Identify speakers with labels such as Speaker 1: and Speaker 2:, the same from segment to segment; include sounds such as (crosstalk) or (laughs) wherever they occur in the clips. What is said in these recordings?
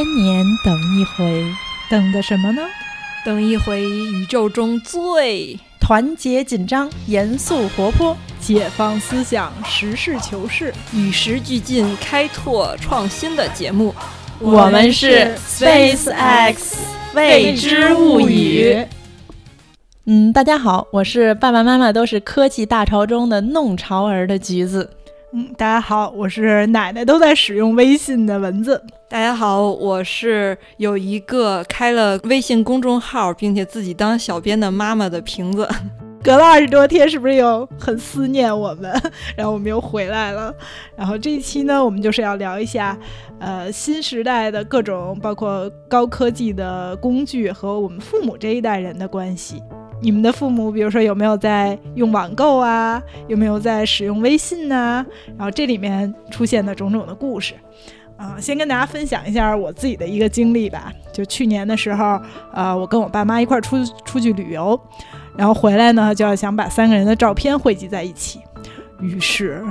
Speaker 1: 千年等一回，等的什么呢？
Speaker 2: 等一回宇宙中最
Speaker 1: 团结紧张、严肃活泼、解放思想、实事求是、
Speaker 2: 与时俱进、开拓创新的节目。
Speaker 1: 我们是 Space X 未知物语。嗯，大家好，我是爸爸妈妈都是科技大潮中的弄潮儿的橘子。
Speaker 3: 嗯，大家好，我是奶奶都在使用微信的蚊子。
Speaker 2: 大家好，我是有一个开了微信公众号，并且自己当小编的妈妈的瓶子。(laughs)
Speaker 3: 隔了二十多天，是不是又很思念我们？然后我们又回来了。然后这一期呢，我们就是要聊一下，呃，新时代的各种包括高科技的工具和我们父母这一代人的关系。你们的父母，比如说有没有在用网购啊？有没有在使用微信呢？然后这里面出现的种种的故事，啊，先跟大家分享一下我自己的一个经历吧。就去年的时候，呃，我跟我爸妈一块儿出出去旅游，然后回来呢，就要想把三个人的照片汇集在一起，于是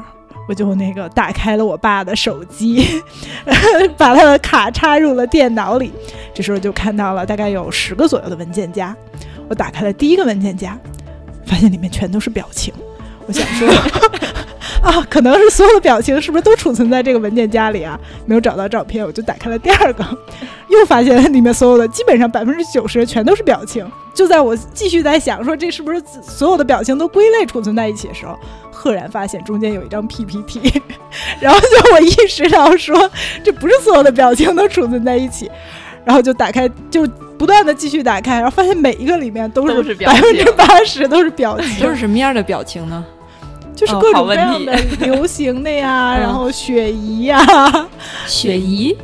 Speaker 3: 我就那个打开了我爸的手机，(laughs) 把他的卡插入了电脑里，这时候就看到了大概有十个左右的文件夹。我打开了第一个文件夹，发现里面全都是表情。我想说，(laughs) 啊，可能是所有的表情是不是都储存在这个文件夹里啊？没有找到照片，我就打开了第二个，又发现里面所有的基本上百分之九十全都是表情。就在我继续在想说这是不是所有的表情都归类储存在一起的时候，赫然发现中间有一张 PPT，(laughs) 然后就我意识到说这不是所有的表情都储存在一起，然后就打开就。不断的继续打开，然后发现每一个里面都是百分之八十都是表情，
Speaker 2: 都是什么样的表情呢？
Speaker 3: 就是各种各样的 (laughs) 流行的呀，然后雪姨呀，
Speaker 2: 雪姨。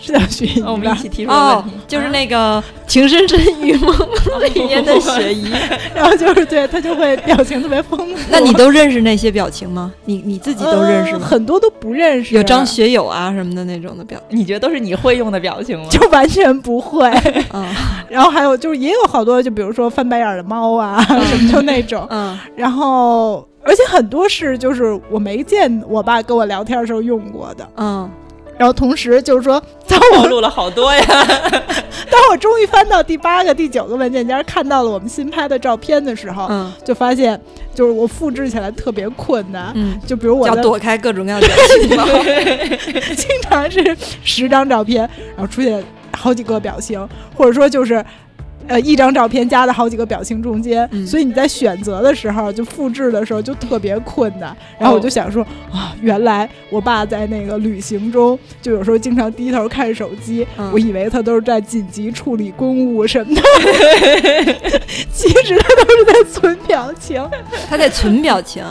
Speaker 3: 是叫雪姨，
Speaker 2: 我们一起提出问题，就是那个《情深深雨蒙蒙》(laughs) 里面的雪姨，(laughs)
Speaker 3: 然后就是对他就会表情特别丰富。(laughs)
Speaker 2: 那你都认识那些表情吗？你你自己都认识吗？
Speaker 3: 很多都不认识，
Speaker 2: 有张学友啊什么的那种的表，
Speaker 1: 你觉得都是你会用的表情吗？
Speaker 3: 就完全不会。嗯，然后还有就是也有好多，就比如说翻白眼的猫啊什么就那种。嗯，然后而且很多是就是我没见我爸跟我聊天的时候用过的。嗯。然后同时就是说，当我
Speaker 1: 录了好多呀。(laughs)
Speaker 3: 当我终于翻到第八个、第九个文件夹，看到了我们新拍的照片的时候，嗯，就发现就是我复制起来特别困难。嗯，就比如我
Speaker 2: 要躲开各种各样的表情，(laughs)
Speaker 3: 经常是十张照片，然后出现好几个表情，或者说就是。呃，一张照片加在好几个表情中间，所以你在选择的时候，就复制的时候就特别困难。然后我就想说啊，原来我爸在那个旅行中，就有时候经常低头看手机，我以为他都是在紧急处理公务什么的，(laughs) 其实他都是在存表情，
Speaker 2: 他在存表情。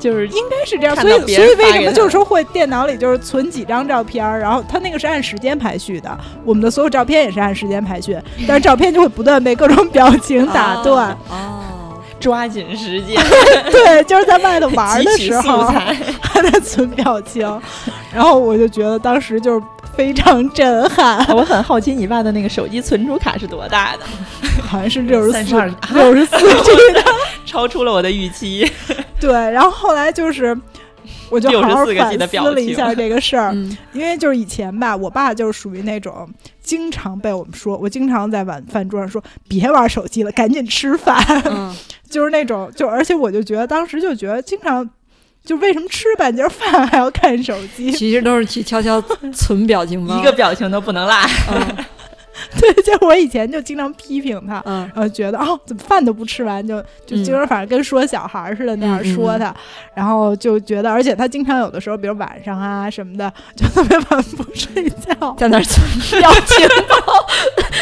Speaker 3: 就是应该是这样，所以所以为什么就是说会电脑里就是存几张照片，然后它那个是按时间排序的，我们的所有照片也是按时间排序，(laughs) 但是照片就会不断被各种表情打断。
Speaker 1: 哦，抓紧时间。(laughs)
Speaker 3: 对，就是在外头玩的时候 (laughs) 还在存表情，然后我就觉得当时就是非常震撼。(laughs)
Speaker 1: 我很好奇你爸的那个手机存储卡是多大的？(laughs)
Speaker 3: 好像是六十四 (laughs) 六十四 G 的，
Speaker 1: 超出了我的预期。
Speaker 3: 对，然后后来就是，我就好好反思了一下这个事儿，因为就是以前吧，我爸就是属于那种经常被我们说，我经常在晚饭桌上说别玩手机了，赶紧吃饭，就是那种，就而且我就觉得当时就觉得经常，就为什么吃半截饭还要看手机？(laughs)
Speaker 2: 其实都是去悄悄 (laughs) 存表情包，
Speaker 1: 一个表情都不能落。(laughs)
Speaker 3: 对，就我以前就经常批评他，然后觉得哦，怎么饭都不吃完，就就经常反正跟说小孩似的那样说他，然后就觉得，而且他经常有的时候，比如晚上啊什么的，就特别晚不睡觉，
Speaker 2: 在那儿存。表情包，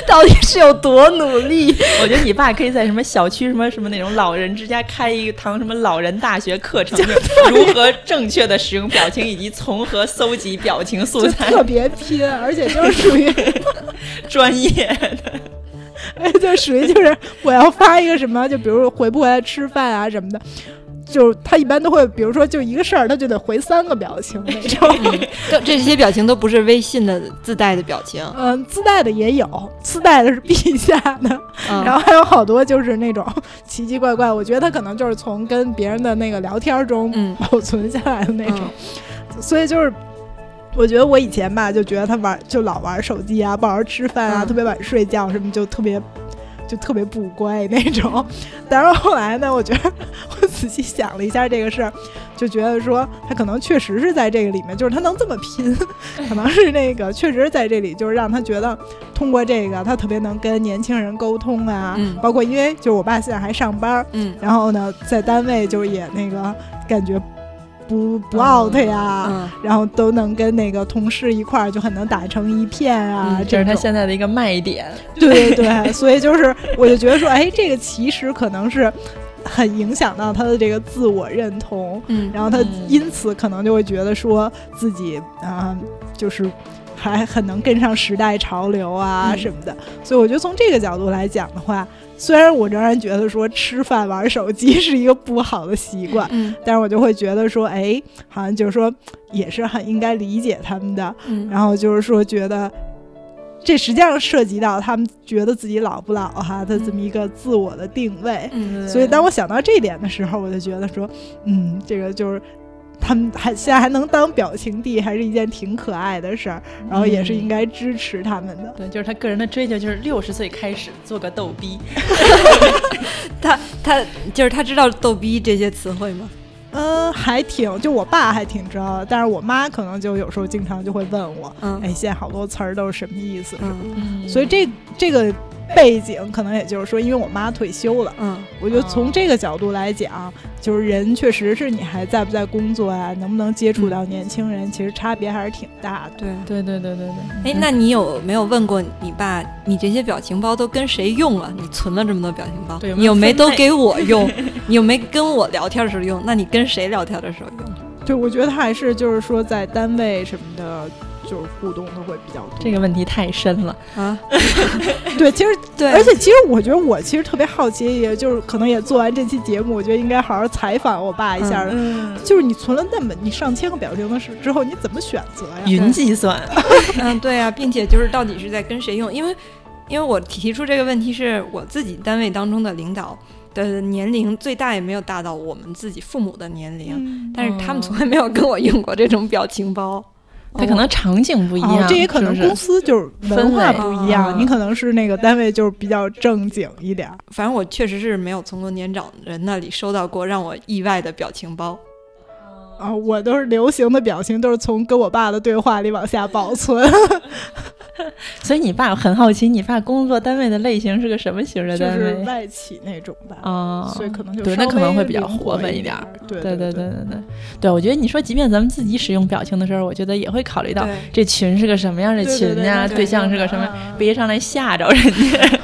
Speaker 2: 到底是有多努力？(laughs)
Speaker 1: 我觉得你爸可以在什么小区什么什么那种老人之家开一堂什么老人大学课程，如何正确的使用表情以及从何搜集表情素材，
Speaker 3: 特别拼，而且就是属于
Speaker 1: 专。(laughs) 专业的，
Speaker 3: 哎，(laughs) 就属于就是我要发一个什么，就比如回不回来吃饭啊什么的，就是他一般都会，比如说就一个事儿，他就得回三个表情那种。
Speaker 2: 这些表情都不是微信的自带的表情，
Speaker 3: 嗯，自带的也有，自带的是陛下的，然后还有好多就是那种奇奇怪怪，我觉得他可能就是从跟别人的那个聊天中保存下来的那种，所以就是。我觉得我以前吧，就觉得他玩就老玩手机啊，不好好吃饭啊，
Speaker 2: 嗯。
Speaker 3: 特别晚睡觉什么，就特别就特别不乖那种。但是后来呢，我觉得我仔细想了一下这个事儿，就觉得说他可能确实是在这个里面，就是他能这么拼，可能是那个确实在这里，就是让他觉得通过这个，他特别能跟年轻人沟通啊，
Speaker 2: 嗯
Speaker 3: 包括因为就是我爸现在还上班，
Speaker 2: 嗯
Speaker 3: 然后呢，在单位就也那个感觉不不 out 呀。
Speaker 2: 嗯
Speaker 3: 然后都能跟那个同事一块儿就很能打成一片啊，
Speaker 2: 嗯
Speaker 1: 这是他现在的一个卖点。
Speaker 3: 对对对，所以就是我就觉得说，哎，这个其实可能是很影响到他的这个自我认同，
Speaker 2: 嗯
Speaker 3: 然后他
Speaker 1: 嗯
Speaker 3: 因此可能就会觉得说自己啊、就是还很能跟上时代潮流啊
Speaker 2: 嗯
Speaker 3: 什么的，所以我觉得从这个角度来讲的话，虽然我仍然觉得说吃饭玩手机是一个不好的习惯，
Speaker 2: 嗯。
Speaker 3: 但是我就会觉得说，哎，好像就是说也是很应该理解他们的，
Speaker 2: 嗯。
Speaker 3: 然后就是说觉得。这实际上涉及到他们觉得自己老不老哈的这么一个自我的定位，
Speaker 2: 嗯
Speaker 3: 所以当我想到这点的时候，我就觉得说，嗯，这个就是他们还现在还能当表情帝，还是一件挺可爱的事儿，然后也是应该支持他们的。
Speaker 1: 对，就是他个人的追求，就是六十岁开始做个逗逼。(laughs)
Speaker 2: 他他就是他知道逗逼这些词汇吗？
Speaker 3: 嗯，还挺，就我爸还挺知道的，但是我妈可能就有时候经常就会问我，
Speaker 2: 嗯
Speaker 3: 哎，现在好多词儿都是什么意思？
Speaker 2: 嗯
Speaker 1: 嗯
Speaker 3: 所以这这个背景可能也就是说，因为我妈退休了。
Speaker 2: 嗯
Speaker 3: 我觉得从这个角度来讲，就是人确实是你还在不在工作啊、能不能接触到年轻人，其实差别还是挺大的。
Speaker 2: 对。
Speaker 1: 对对对对对。
Speaker 2: 哎，那你有没有问过你爸，你这些表情包都跟谁用了？你存了这么多表情包，
Speaker 1: 对有没
Speaker 2: 你有没都给我 (laughs) 用？你有没跟我聊天的时候用？那你跟谁聊天的时候用？
Speaker 3: 对，我觉得还是就是说在单位什么的，就是互动都会比较多。
Speaker 1: 这个问题太深了。
Speaker 2: 啊，(laughs)
Speaker 3: 对，其实
Speaker 2: 对，
Speaker 3: 而且其实我觉得我其实特别好奇，也就是可能也做完这期节目，我觉得应该好好采访我爸一下。
Speaker 1: 嗯，
Speaker 3: 就是你存了那么你上千个表情的时之后，你怎么选择呀？
Speaker 1: 云计算。(laughs)
Speaker 2: 嗯，对啊，并且就是到底是在跟谁用？因为因为我提出这个问题是我自己单位当中的领导的年龄最大也没有大到我们自己父母的年龄，
Speaker 3: 嗯
Speaker 2: 但是他们从来没有跟我用过这种表情包。
Speaker 1: 它可能场景不一样，
Speaker 3: 哦，这也可能公司就是文化不一样，
Speaker 1: 啊
Speaker 3: 你可能是那个单位就是比较正经一点儿。
Speaker 2: 反正我确实是没有从过年长人那里收到过让我意外的表情包。
Speaker 3: 啊，我都是流行的表情，都是从跟我爸的对话里往下保存，(laughs)
Speaker 1: 所以你爸很好奇，你爸工作单位的类型是个什么型的单
Speaker 3: 就是？外企那种吧。
Speaker 1: 啊，
Speaker 3: 所以可能就
Speaker 1: 对，那
Speaker 3: 稍
Speaker 1: 可能会比较
Speaker 3: 活
Speaker 1: 活泛
Speaker 3: 一
Speaker 1: 点。
Speaker 3: 对
Speaker 1: 对
Speaker 3: 对
Speaker 1: 对对对，对，我觉得你说，即便咱们自己使用表情的时候，我觉得也会考虑到，这群是个什么样的群呀，
Speaker 2: 对对
Speaker 1: 象是个什么，
Speaker 3: 啊
Speaker 1: 别上来吓着人家。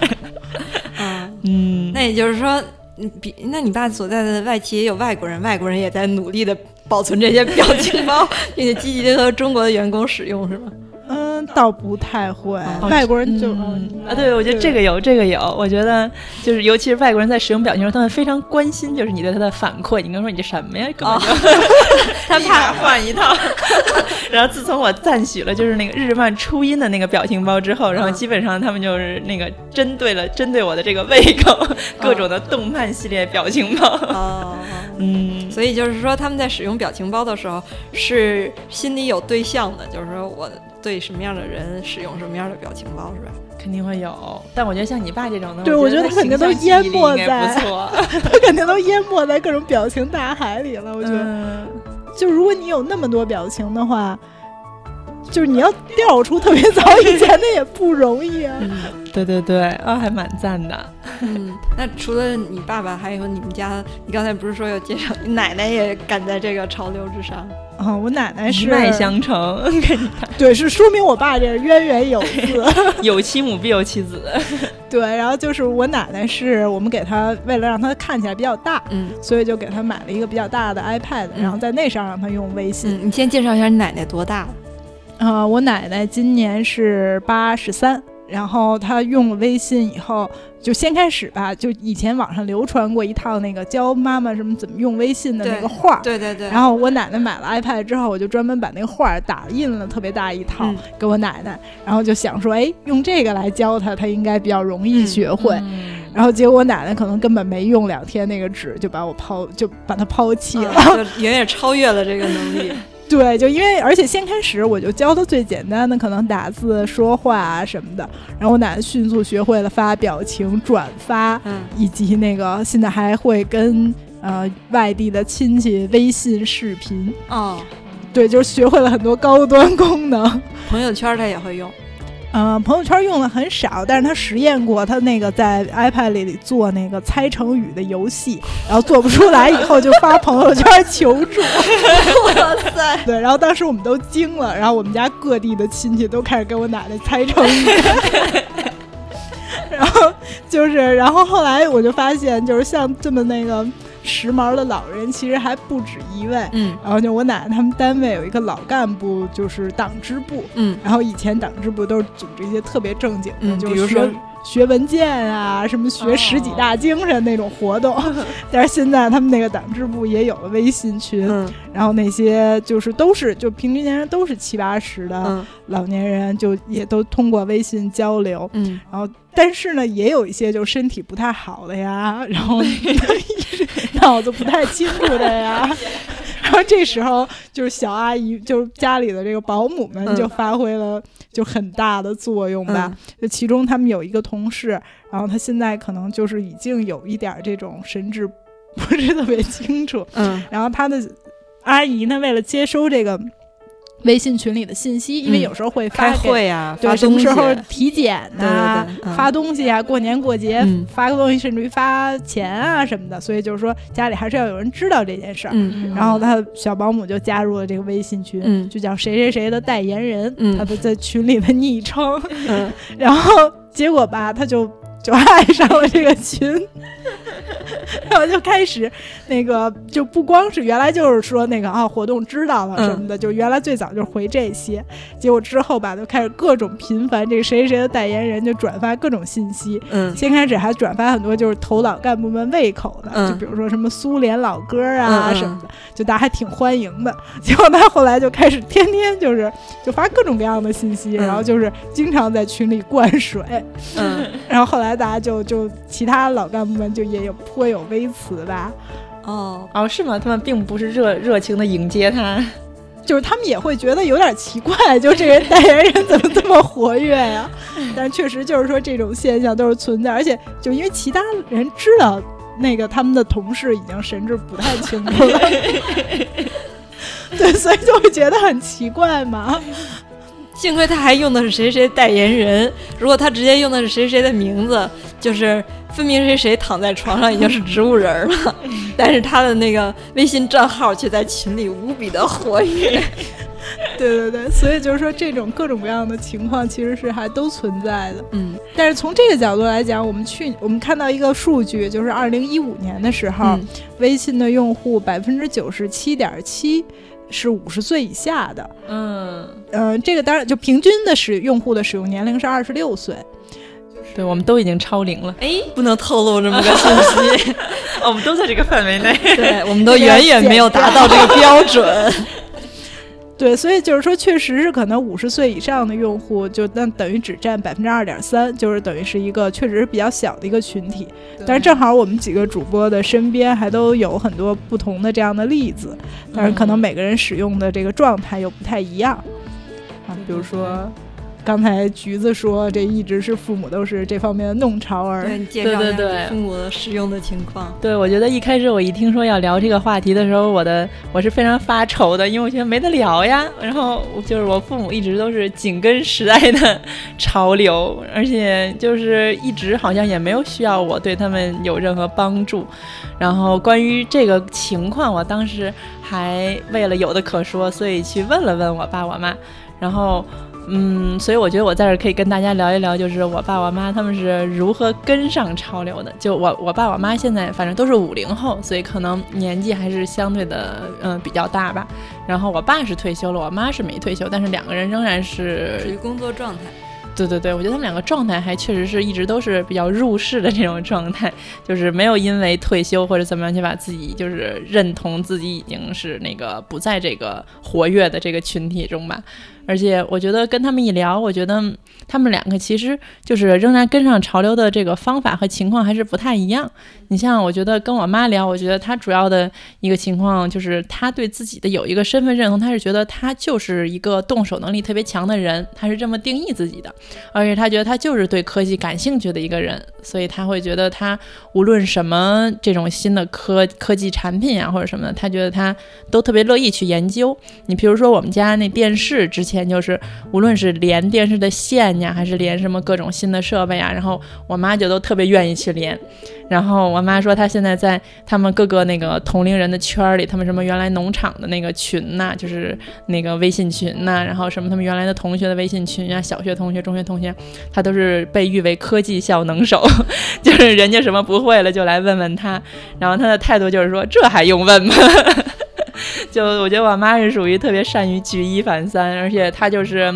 Speaker 1: (laughs)
Speaker 2: 嗯，(laughs)
Speaker 1: 嗯，
Speaker 2: 那也就是说，嗯，比那你爸所在的外企也有外国人，外国人也在努力的保存这些表情包，并且积极的和中国的员工使用，是吗？
Speaker 3: 嗯，倒不太会，
Speaker 2: 哦
Speaker 3: 外国人就
Speaker 1: 嗯
Speaker 3: 嗯
Speaker 1: 啊，对，我觉得这个有，这个有。我觉得就是，尤其是外国人在使用表情的时候，他们非常关心，就是你对他的反馈。你跟他说你这什么呀？根本就、(laughs) 他怕换一套。(laughs) 然后自从我赞许了就是那个日漫初音的那个表情包之后，然后基本上他们就是那个针对了针对我的这个胃口，各种的动漫系列表情包。
Speaker 2: 哦，
Speaker 1: 嗯，
Speaker 2: 所以就是说，他们在使用表情包的时候是心里有对象的，就是说我对什么样的人使用什么样的表情包，是吧？
Speaker 1: 肯定会有。但我觉得像你爸这种的，
Speaker 3: 对我觉得
Speaker 1: 他
Speaker 3: 他肯定都淹没在。(laughs) 他肯定都淹没在各种表情大海里了。我觉得，
Speaker 1: 嗯
Speaker 3: 就如果你有那么多表情的话，就是你要调出特别早以前的也不容易啊。(laughs)
Speaker 1: 对对对，啊，还蛮赞的。
Speaker 2: 嗯，那除了你爸爸，还有你们家，你刚才不是说有介绍，你奶奶也赶在这个潮流之上？
Speaker 3: 啊，我奶奶是
Speaker 1: 一
Speaker 3: 是
Speaker 1: 脉相承，(laughs)
Speaker 3: 对，是说明我爸这渊源有字。(laughs)
Speaker 1: 有其母必有其子。
Speaker 3: 对，然后就是我奶奶是我们给她为了让她看起来比较大，
Speaker 2: 嗯
Speaker 3: 所以就给她买了一个比较大的 iPad，、
Speaker 2: 嗯
Speaker 3: 然后在那上让她用微信。
Speaker 2: 嗯，你先介绍一下你奶奶多大？
Speaker 3: 啊、我奶奶今年是八十三，然后她用了微信以后，就先开始吧，就以前网上流传过一套那个教妈妈什么怎么用微信的那个画儿。
Speaker 2: 对对对，
Speaker 3: 然后我奶奶买了 iPad 之后，我就专门把那个画儿打印了特别大一套、
Speaker 2: 嗯
Speaker 3: 给我奶奶，然后就想说，哎，用这个来教她，她应该比较容易
Speaker 2: 嗯
Speaker 3: 学会。
Speaker 1: 嗯
Speaker 3: 然后结果我奶奶可能根本没用两天那个纸，就把我抛就把它抛弃了。
Speaker 2: 啊就远远超越了这个能力。(laughs)
Speaker 3: 对，就因为而且先开始我就教他最简单的，可能打字、说话啊什么的，然后我奶奶迅速学会了发表情、转发，
Speaker 2: 嗯
Speaker 3: 以及那个现在还会跟呃外地的亲戚微信视频，
Speaker 2: 哦，
Speaker 3: 对，就是学会了很多高端功能。(laughs)
Speaker 2: 朋友圈他也会用。
Speaker 3: 呃，朋友圈用的很少，但是他实验过，他那个在 iPad 里做那个猜成语的游戏，然后做不出来以后就发朋友圈求助。
Speaker 2: 哇塞！
Speaker 3: 对，然后当时我们都惊了，然后我们家各地的亲戚都开始给我奶奶猜成语。(laughs) 然后就是，然后后来我就发现，就是像这么那个时髦的老人，其实还不止一位。
Speaker 2: 嗯。
Speaker 3: 然后就我奶奶他们单位有一个老干部，就是党支部，
Speaker 2: 嗯。
Speaker 3: 然后以前党支部都是组织一些特别正经的，
Speaker 2: 嗯，
Speaker 3: 就是学
Speaker 2: 比如说，
Speaker 3: 学文件啊，什么学十几
Speaker 2: 哦
Speaker 3: 大精神那种活动。(laughs) 但是现在他们那个党支部也有了微信群，
Speaker 2: 嗯。
Speaker 3: 然后那些就是都是就平均年龄都是七八十的
Speaker 2: 嗯。
Speaker 3: 老年人，就也都通过微信交流。
Speaker 2: 嗯。
Speaker 3: 然后，但是呢，也有一些就身体不太好的呀，然后 (laughs) (laughs) 脑子不太清楚的呀。(laughs) 然后这时候就是小阿姨，就是家里的这个保姆们
Speaker 2: 嗯
Speaker 3: 就发挥了就很大的作用吧。
Speaker 2: 嗯
Speaker 3: 就其中他们有一个同事，然后他现在可能就是已经有一点儿这种神志不是特别清楚，
Speaker 2: 嗯
Speaker 3: 然后他的阿姨呢，为了接收这个微信群里的信息，因为
Speaker 2: 嗯。
Speaker 3: 有时候会发
Speaker 2: 开会啊，
Speaker 3: 什么时候体检呐、
Speaker 2: 对对对嗯。
Speaker 3: 发东西啊，过年过节、
Speaker 2: 嗯。
Speaker 3: 发个东西，甚至于发钱啊什么的，所以就是说家里还是要有人知道这件事儿。
Speaker 2: 嗯。
Speaker 3: 然后他小保姆就加入了这个微信群，
Speaker 2: 嗯。
Speaker 3: 就叫谁谁谁的代言人，
Speaker 2: 嗯。
Speaker 3: 他的在群里的昵称。
Speaker 2: 嗯。(laughs)
Speaker 3: 然后结果吧，他就就爱上了这个群，(laughs) 然后就开始那个就不光是原来就是说那个啊活动知道了什么的，就原来最早就是回这些，结果之后吧就开始各种频繁这个谁谁谁的代言人就转发各种信息。
Speaker 2: 嗯。
Speaker 3: 先开始还转发很多就是头脑干部们胃口的，
Speaker 2: 嗯。
Speaker 3: 就比如说什么苏联老歌啊什么的，就大家还挺欢迎的。结果他后来就开始天天就是就发各种各样的信息，
Speaker 2: 嗯。
Speaker 3: 然后就是经常在群里灌水，
Speaker 2: 嗯。(laughs)
Speaker 3: 然后后来大家就就其他老干部们就也有颇有微词吧，
Speaker 2: 哦
Speaker 1: 哦，是吗？他们并不是热热情的迎接他。
Speaker 3: 就是他们也会觉得有点奇怪，就这人代言人怎么这么活跃呀？但确实就是说这种现象都是存在，而且就因为其他人知道那个他们的同事已经神志不太清楚了，(laughs) 对，所以就会觉得很奇怪嘛。
Speaker 2: 幸亏他还用的是谁谁代言人，如果他直接用的是谁谁的名字，就是分明谁谁躺在床上已经是植物人儿了，(laughs) 但是他的那个微信账号却在群里无比的活跃。(laughs)
Speaker 3: 对对对，所以就是说这种各种各样的情况其实是还都存在的。
Speaker 2: 嗯
Speaker 3: 但是从这个角度来讲，我们去我们看到一个数据，就是二零一五年的时候，
Speaker 2: 嗯
Speaker 3: 微信的用户百分之九十七点七是五十岁以下的。
Speaker 1: 嗯，
Speaker 3: 呃，这个当然就平均的使用户的使用年龄是二十六岁。
Speaker 1: 对，我们都已经超龄了，
Speaker 2: 哎，不能透露这么个信息，(laughs)
Speaker 1: 我们都在这个范围内。
Speaker 2: 对，我们都 (laughs) 远远没有达到这个标准。(laughs)
Speaker 3: 对，所以就是说，确实是可能五十岁以上的用户，就那等于只占百分之二点三，就是等于是一个确实是比较小的一个群体。但是正好我们几个主播的身边还都有很多不同的这样的例子，但是可能每个人使用的这个状态又不太一样啊。比如说，刚才橘子说，这一直是父母都是这方面的弄潮儿。
Speaker 2: 对你介绍一下
Speaker 1: 对对
Speaker 2: 父母的使用的情况。
Speaker 1: 对，我觉得一开始我一听说要聊这个话题的时候，我的我是非常发愁的，因为我觉得没得聊呀。然后就是我父母一直都是紧跟时代的潮流，而且就是一直好像也没有需要我对他们有任何帮助。然后关于这个情况，我当时还为了有的可说，所以去问了问我爸我妈，然后。嗯，所以我觉得我在这儿可以跟大家聊一聊，就是我爸我妈他们是如何跟上潮流的。就我我爸我妈现在反正都是五零后，所以可能年纪还是相对的嗯比较大吧。然后我爸是退休了，我妈是没退休，但是两个人仍然是
Speaker 2: 属于，工作状态。
Speaker 1: 对对对，我觉得他们两个状态还确实是一直都是比较入世的这种状态，就是没有因为退休或者怎么样就把自己就是认同自己已经是那个不在这个活跃的这个群体中吧。而且我觉得跟他们一聊，我觉得他们两个其实就是仍然跟上潮流的这个方法和情况还是不太一样。你像我觉得跟我妈聊，我觉得她主要的一个情况就是她对自己的有一个身份认同，她是觉得她就是一个动手能力特别强的人，她是这么定义自己的，而且她觉得她就是对科技感兴趣的一个人，所以她会觉得她无论什么这种新的科科技产品啊或者什么的，她觉得她都特别乐意去研究。你比如说我们家那电视之前就是无论是连电视的线呀，还是连什么各种新的设备啊，然后我妈就都特别愿意去连。然后我妈说，她现在在他们各个那个同龄人的圈儿里，他们什么原来农场的那个群呐，就是那个微信群呐，然后什么他们原来的同学的微信群啊，小学同学、中学同学，她都是被誉为科技小能手，(laughs) 就是人家什么不会了就来问问她，然后她的态度就是说，这还用问吗？(laughs) 就我觉得我妈是属于特别善于举一反三，而且她就是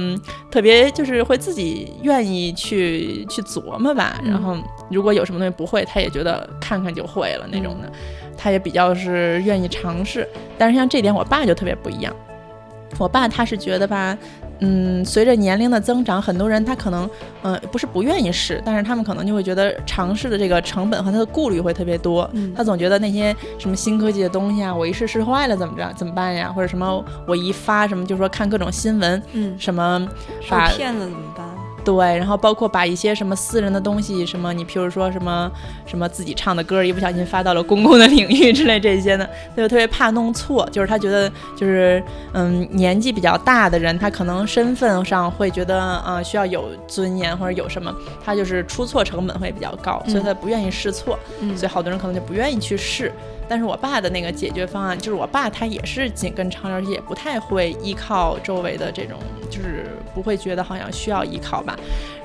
Speaker 1: 特别就是会自己愿意去去琢磨吧。然后如果有什么东西不会，他也觉得看看就会了那种的。他也比较是愿意尝试。但是像这点，我爸就特别不一样。我爸他是觉得吧。嗯，随着年龄的增长，很多人他可能，嗯，不是不愿意试，但是他们可能就会觉得尝试的这个成本和他的顾虑会特别多。他总觉得那些什么新科技的东西啊，我一试试坏了怎么着，怎么办呀？或者什么我一发什么，就说看各种新闻，
Speaker 2: 嗯，
Speaker 1: 什么
Speaker 2: 受骗了怎么办？
Speaker 1: 对，然后包括把一些什么私人的东西，什么你譬如说什么什么自己唱的歌，一不小心发到了公共的领域之类这些呢，(laughs) 他就特别怕弄错，就是他觉得就是嗯年纪比较大的人，他可能身份上会觉得呃需要有尊严或者有什么，他就是出错成本会比较高，所以他不愿意试错，所以好多人可能就不愿意去试。但是我爸的那个解决方案，就是我爸他也是紧跟潮流，也不太会依靠周围的这种，就是不会觉得好像需要依靠吧。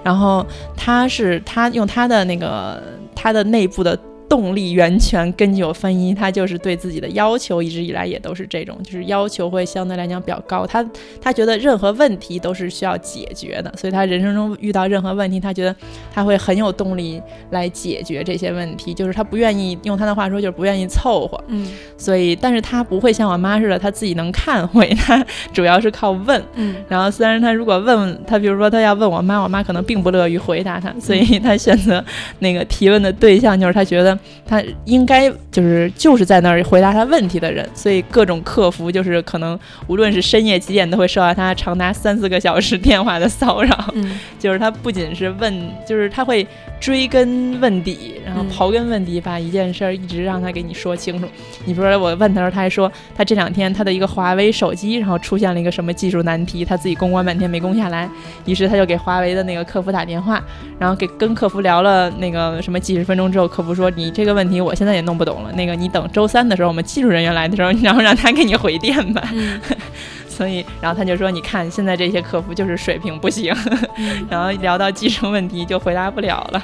Speaker 1: 然后他是他用他的那个他的内部的。动力源泉，根据我分析，他就是对自己的要求一直以来也都是这种，就是要求会相对来讲比较高。他他觉得任何问题都是需要解决的，所以他人生中遇到任何问题，他觉得他会很有动力来解决这些问题。就是他不愿意用他的话说，就是不愿意凑合。
Speaker 2: 嗯，
Speaker 1: 所以，但是他不会像我妈似的，他自己能看会，他主要是靠问。
Speaker 2: 嗯，
Speaker 1: 然后虽然他如果问他，比如说他要问我妈，我妈可能并不乐于回答他，所以他选择那个提问的对象就是他觉得。他应该就是就是在那儿回答他问题的人，所以各种客服就是可能无论是深夜几点都会受到他长达三四个小时电话的骚扰。
Speaker 2: 嗯，(laughs)
Speaker 1: 就是他不仅是问，就是他会追根问底，然后刨根问底，把一件事儿一直让他给你说清楚。你比如说我问他时候，他还说他这两天他的一个华为手机，然后出现了一个什么技术难题，他自己攻关半天没攻下来，于是他就给华为的那个客服打电话，然后给跟客服聊了那个什么几十分钟之后，客服说你这个问题我现在也弄不懂了，那个你等周三的时候我们技术人员来的时候，然后让他给你回电吧。(laughs) 所以，然后他就说：“你看，现在这些客服就是水平不行，(laughs) 然后聊到技术问题就回答不了了。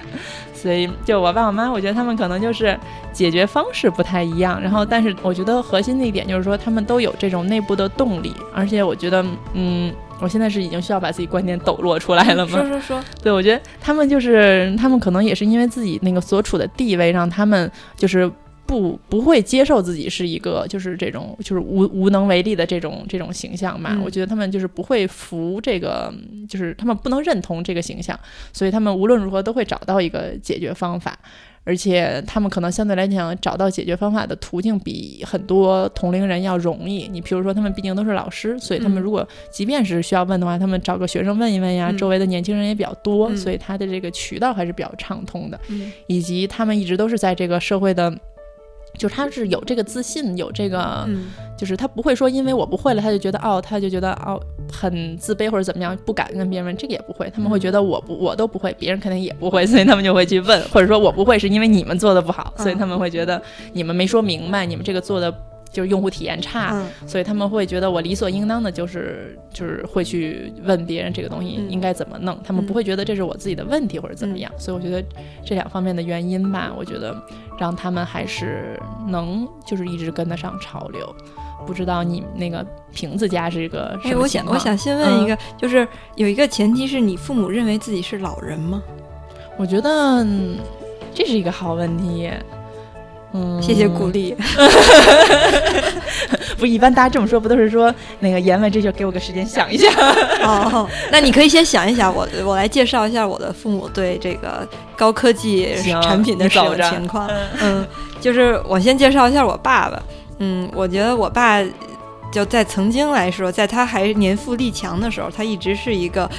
Speaker 1: 所以，就我爸我妈，我觉得他们可能就是解决方式不太一样。然后，但是我觉得核心的一点就是说，他们都有这种内部的动力。而且，我觉得，嗯，我现在是已经需要把自己观点抖落出来了吗？
Speaker 2: 说说说。(laughs)
Speaker 1: 对，我觉得他们就是他们可能也是因为自己那个所处的地位，让他们就是。”不不会接受自己是一个就是这种就是无无能为力的这种这种形象嘛？我觉得他们就是不会服这个，就是他们不能认同这个形象，所以他们无论如何都会找到一个解决方法，而且他们可能相对来讲找到解决方法的途径比很多同龄人要容易。你比如说，他们毕竟都是老师，所以他们如果即便是需要问的话，他们找个学生问一问呀，周围的年轻人也比较多，所以他的这个渠道还是比较畅通的。以及他们一直都是在这个社会的。就是他是有这个自信，有这个，就是他不会说因为我不会了，他就觉得哦，他就觉得哦很自卑或者怎么样，不敢跟别人问，这个也不会。他们会觉得我不我都不会，别人肯定也不会，所以他们就会去问，或者说我不会是因为你们做的不好，所以他们会觉得你们没说明白，你们这个做的。就是用户体验差，所以他们会觉得我理所应当的，就是就是会去问别人这个东西应该怎么弄，他们不会觉得这是我自己的问题或者怎么样。所以我觉得这两方面的原因吧，我觉得让他们还是能就是一直跟得上潮流。不知道你那个瓶子家是一个什么
Speaker 2: 情况？我想我想先问一个，就是有一个前提是你父母认为自己是老人吗？
Speaker 1: 我觉得这是一个好问题。嗯，
Speaker 2: 谢谢鼓励。(laughs)
Speaker 1: 不，一般大家这么说，不都是说那个言文这就给我个时间想一下？
Speaker 2: 哦，(laughs) 那你可以先想一想，我我来介绍一下我的父母对这个高科技产品的使用情况。嗯，就是我先介绍一下我爸爸。嗯，我觉得我爸。就在曾经来说，在他还年富力强的时候，他一直是一个，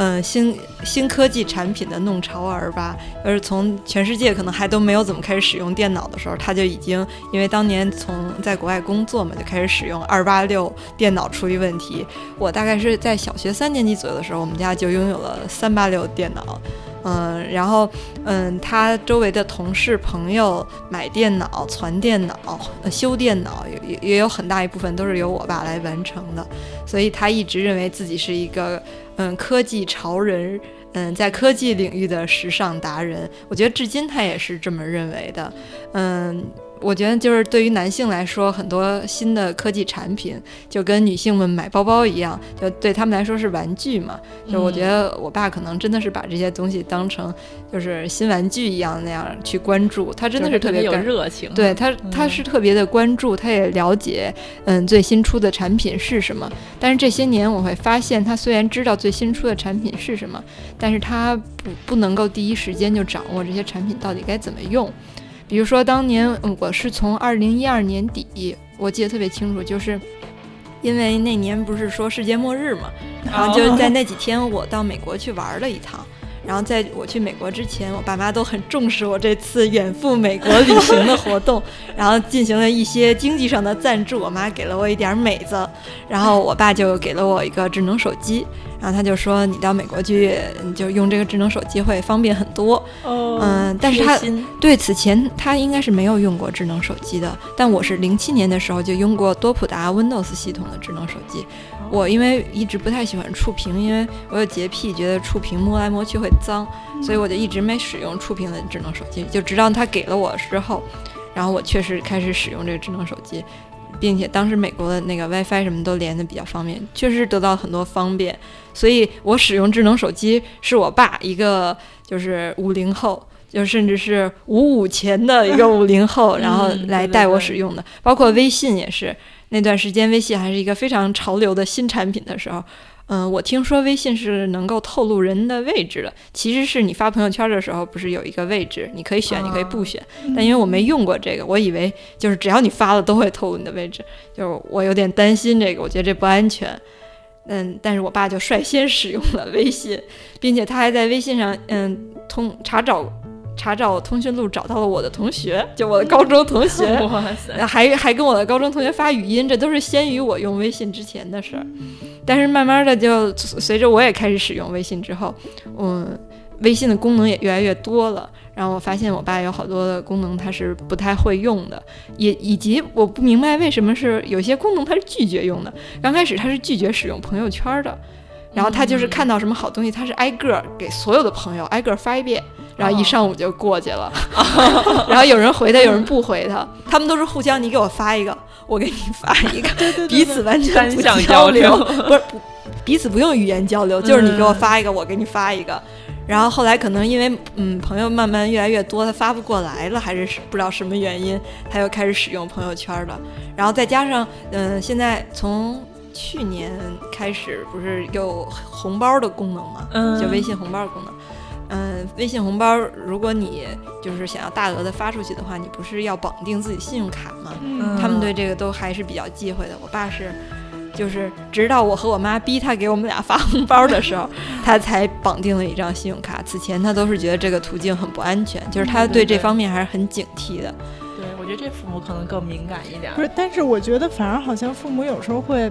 Speaker 2: 嗯，新新科技产品的弄潮儿吧。而从全世界可能还都没有怎么开始使用电脑的时候，他就已经因为当年从在国外工作嘛，就开始使用二八六电脑处理问题。我大概是在小学三年级左右的时候，我们家就拥有了三八六电脑。嗯，然后，嗯，他周围的同事朋友买电脑、传电脑、修电脑，也也有很大一部分都是由我爸来完成的，所以他一直认为自己是一个，嗯，科技潮人，嗯，在科技领域的时尚达人。我觉得至今他也是这么认为的，嗯。我觉得就是对于男性来说，很多新的科技产品就跟女性们买包包一样，就对他们来说是玩具嘛。就我觉得我爸可能真的是把这些东西当成就是新玩具一样那样去关注，他真的是特别
Speaker 1: 有热情。
Speaker 2: 对他，他是特别的关注，他也了解嗯最新出的产品是什么。但是这些年我会发现，他虽然知道最新出的产品是什么，但是他不不能够第一时间就掌握这些产品到底该怎么用。比如说，当年我是从二零一二年底，我记得特别清楚，就是因为那年不是说世界末日嘛，然后就在那几天，我到美国去玩了一趟。然后在我去美国之前，我爸妈都很重视我这次远赴美国旅行的活动，然后进行了一些经济上的赞助。我妈给了我一点美子，然后我爸就给了我一个智能手机。然后他就说：“你到美国去，你就用这个智能手机会方便很多。”嗯，但是他对此前他应该是没有用过智能手机的。但我是零七年的时候就用过多普达 Windows 系统的智能手机。我因为一直不太喜欢触屏，因为我有洁癖，觉得触屏摸来摸去会脏，所以我就一直没使用触屏的智能手机。就直到他给了我之后，然后我确实开始使用这个智能手机，并且当时美国的那个 WiFi 什么都连的比较方便，确实得到很多方便。所以我使用智能手机是我爸一个就是五零后，就甚至是五五前的一个五零后，然后来带我使用的，包括微信也是。那段时间，微信还是一个非常潮流的新产品的时候，嗯，我听说微信是能够透露人的位置的。其实是你发朋友圈的时候，不是有一个位置，你可以选，你可以不选。但因为我没用过这个，我以为就是只要你发了，都会透露你的位置。就是我有点担心这个，我觉得这不安全。嗯，但是我爸就率先使用了微信，并且他还在微信上，嗯，通查找。查找通讯录找到了我的同学，(laughs) 就我的高中同学，还还跟我的高中同学发语音，这都是先于我用微信之前的事儿。但是慢慢的，就随着我也开始使用微信之后，嗯，微信的功能也越来越多了。然后我发现我爸有好多的功能他是不太会用的，也以及我不明白为什么是有些功能他是拒绝用的。刚开始他是拒绝使用朋友圈的。然后他就是看到什么好东西，他是挨个给所有的朋友挨个发一遍，然后一上午就过去了。(laughs) 然后有人回他，有人不回他，(laughs) 他们都是互相，你给我发一个，我给你发一个，(laughs) 彼此完全不交流，不是不彼此不用语言交流，就是你给我发一个，我给你发一个。然后后来可能因为嗯朋友慢慢越来越多，他发不过来了，还是不知道什么原因，他又开始使用朋友圈了。然后再加上嗯现在从。去年开始不是有红包的功能吗？嗯，就微信红包的功能。嗯，微信红包，如果你就是想要大额的发出去的话，你不是要绑定自己信用卡吗？嗯，他们对这个都还是比较忌讳的。我爸是，就是直到我和我妈逼他给我们俩发红包的时候，(laughs) 他才绑定了一张信用卡。此前他都是觉得这个途径很不安全，就是他对这方面还是很警惕的。
Speaker 1: 对，我觉得这父母可能更敏感一点。
Speaker 3: 不是，但是我觉得反而好像父母有时候会。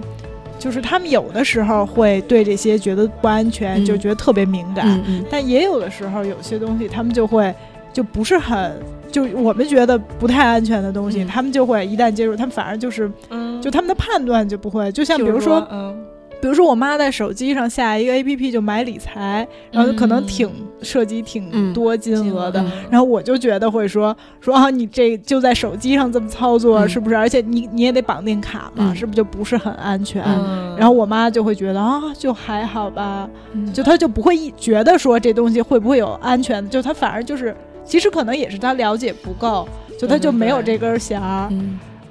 Speaker 3: 就是他们有的时候会对这些觉得不安全，就觉得特别敏感，但也有的时候有些东西他们就会就不是很就我们觉得不太安全的东西，他们就会一旦接触，他们反而就是就他们的判断就不会，就像比如说。比如说，我妈在手机上下一个 A P P 就买理财，然后可能挺涉及挺多金额的，然后我就觉得会说说啊，你这就在手机上这么操作是不是？而且你你也得绑定卡嘛，是不是就不是很安全？然后我妈就会觉得啊，就还好吧，就她就不会觉得说这东西会不会有安全，就她反而就是其实可能也是她了解不够，就她就没有这根弦儿。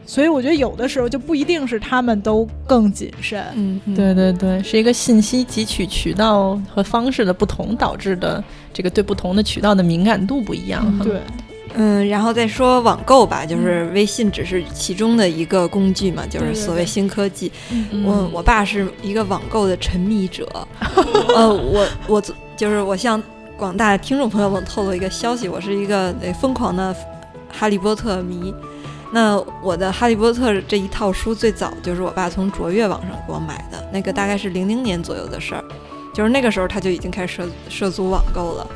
Speaker 3: 所以我觉得有的时候就不一定是他们都更谨慎。
Speaker 2: 嗯，
Speaker 1: 对对对，是一个信息汲取渠道和方式的不同导致的，这个对不同的渠道的敏感度不一样。哈。
Speaker 3: 对，
Speaker 2: 嗯，然后再说网购吧，就是微信只是其中的一个工具嘛，就是所谓新科技。
Speaker 1: 嗯
Speaker 2: 我我爸是一个网购的沉迷者，(laughs) 呃，我我就是我向广大听众朋友们透露一个消息，我是一个呃疯狂的哈利波特迷。那我的《哈利波特》这一套书最早就是我爸从卓越网上给我买的，那个大概是零零年左右的事儿，就是那个时候他就已经开始涉涉足网购了。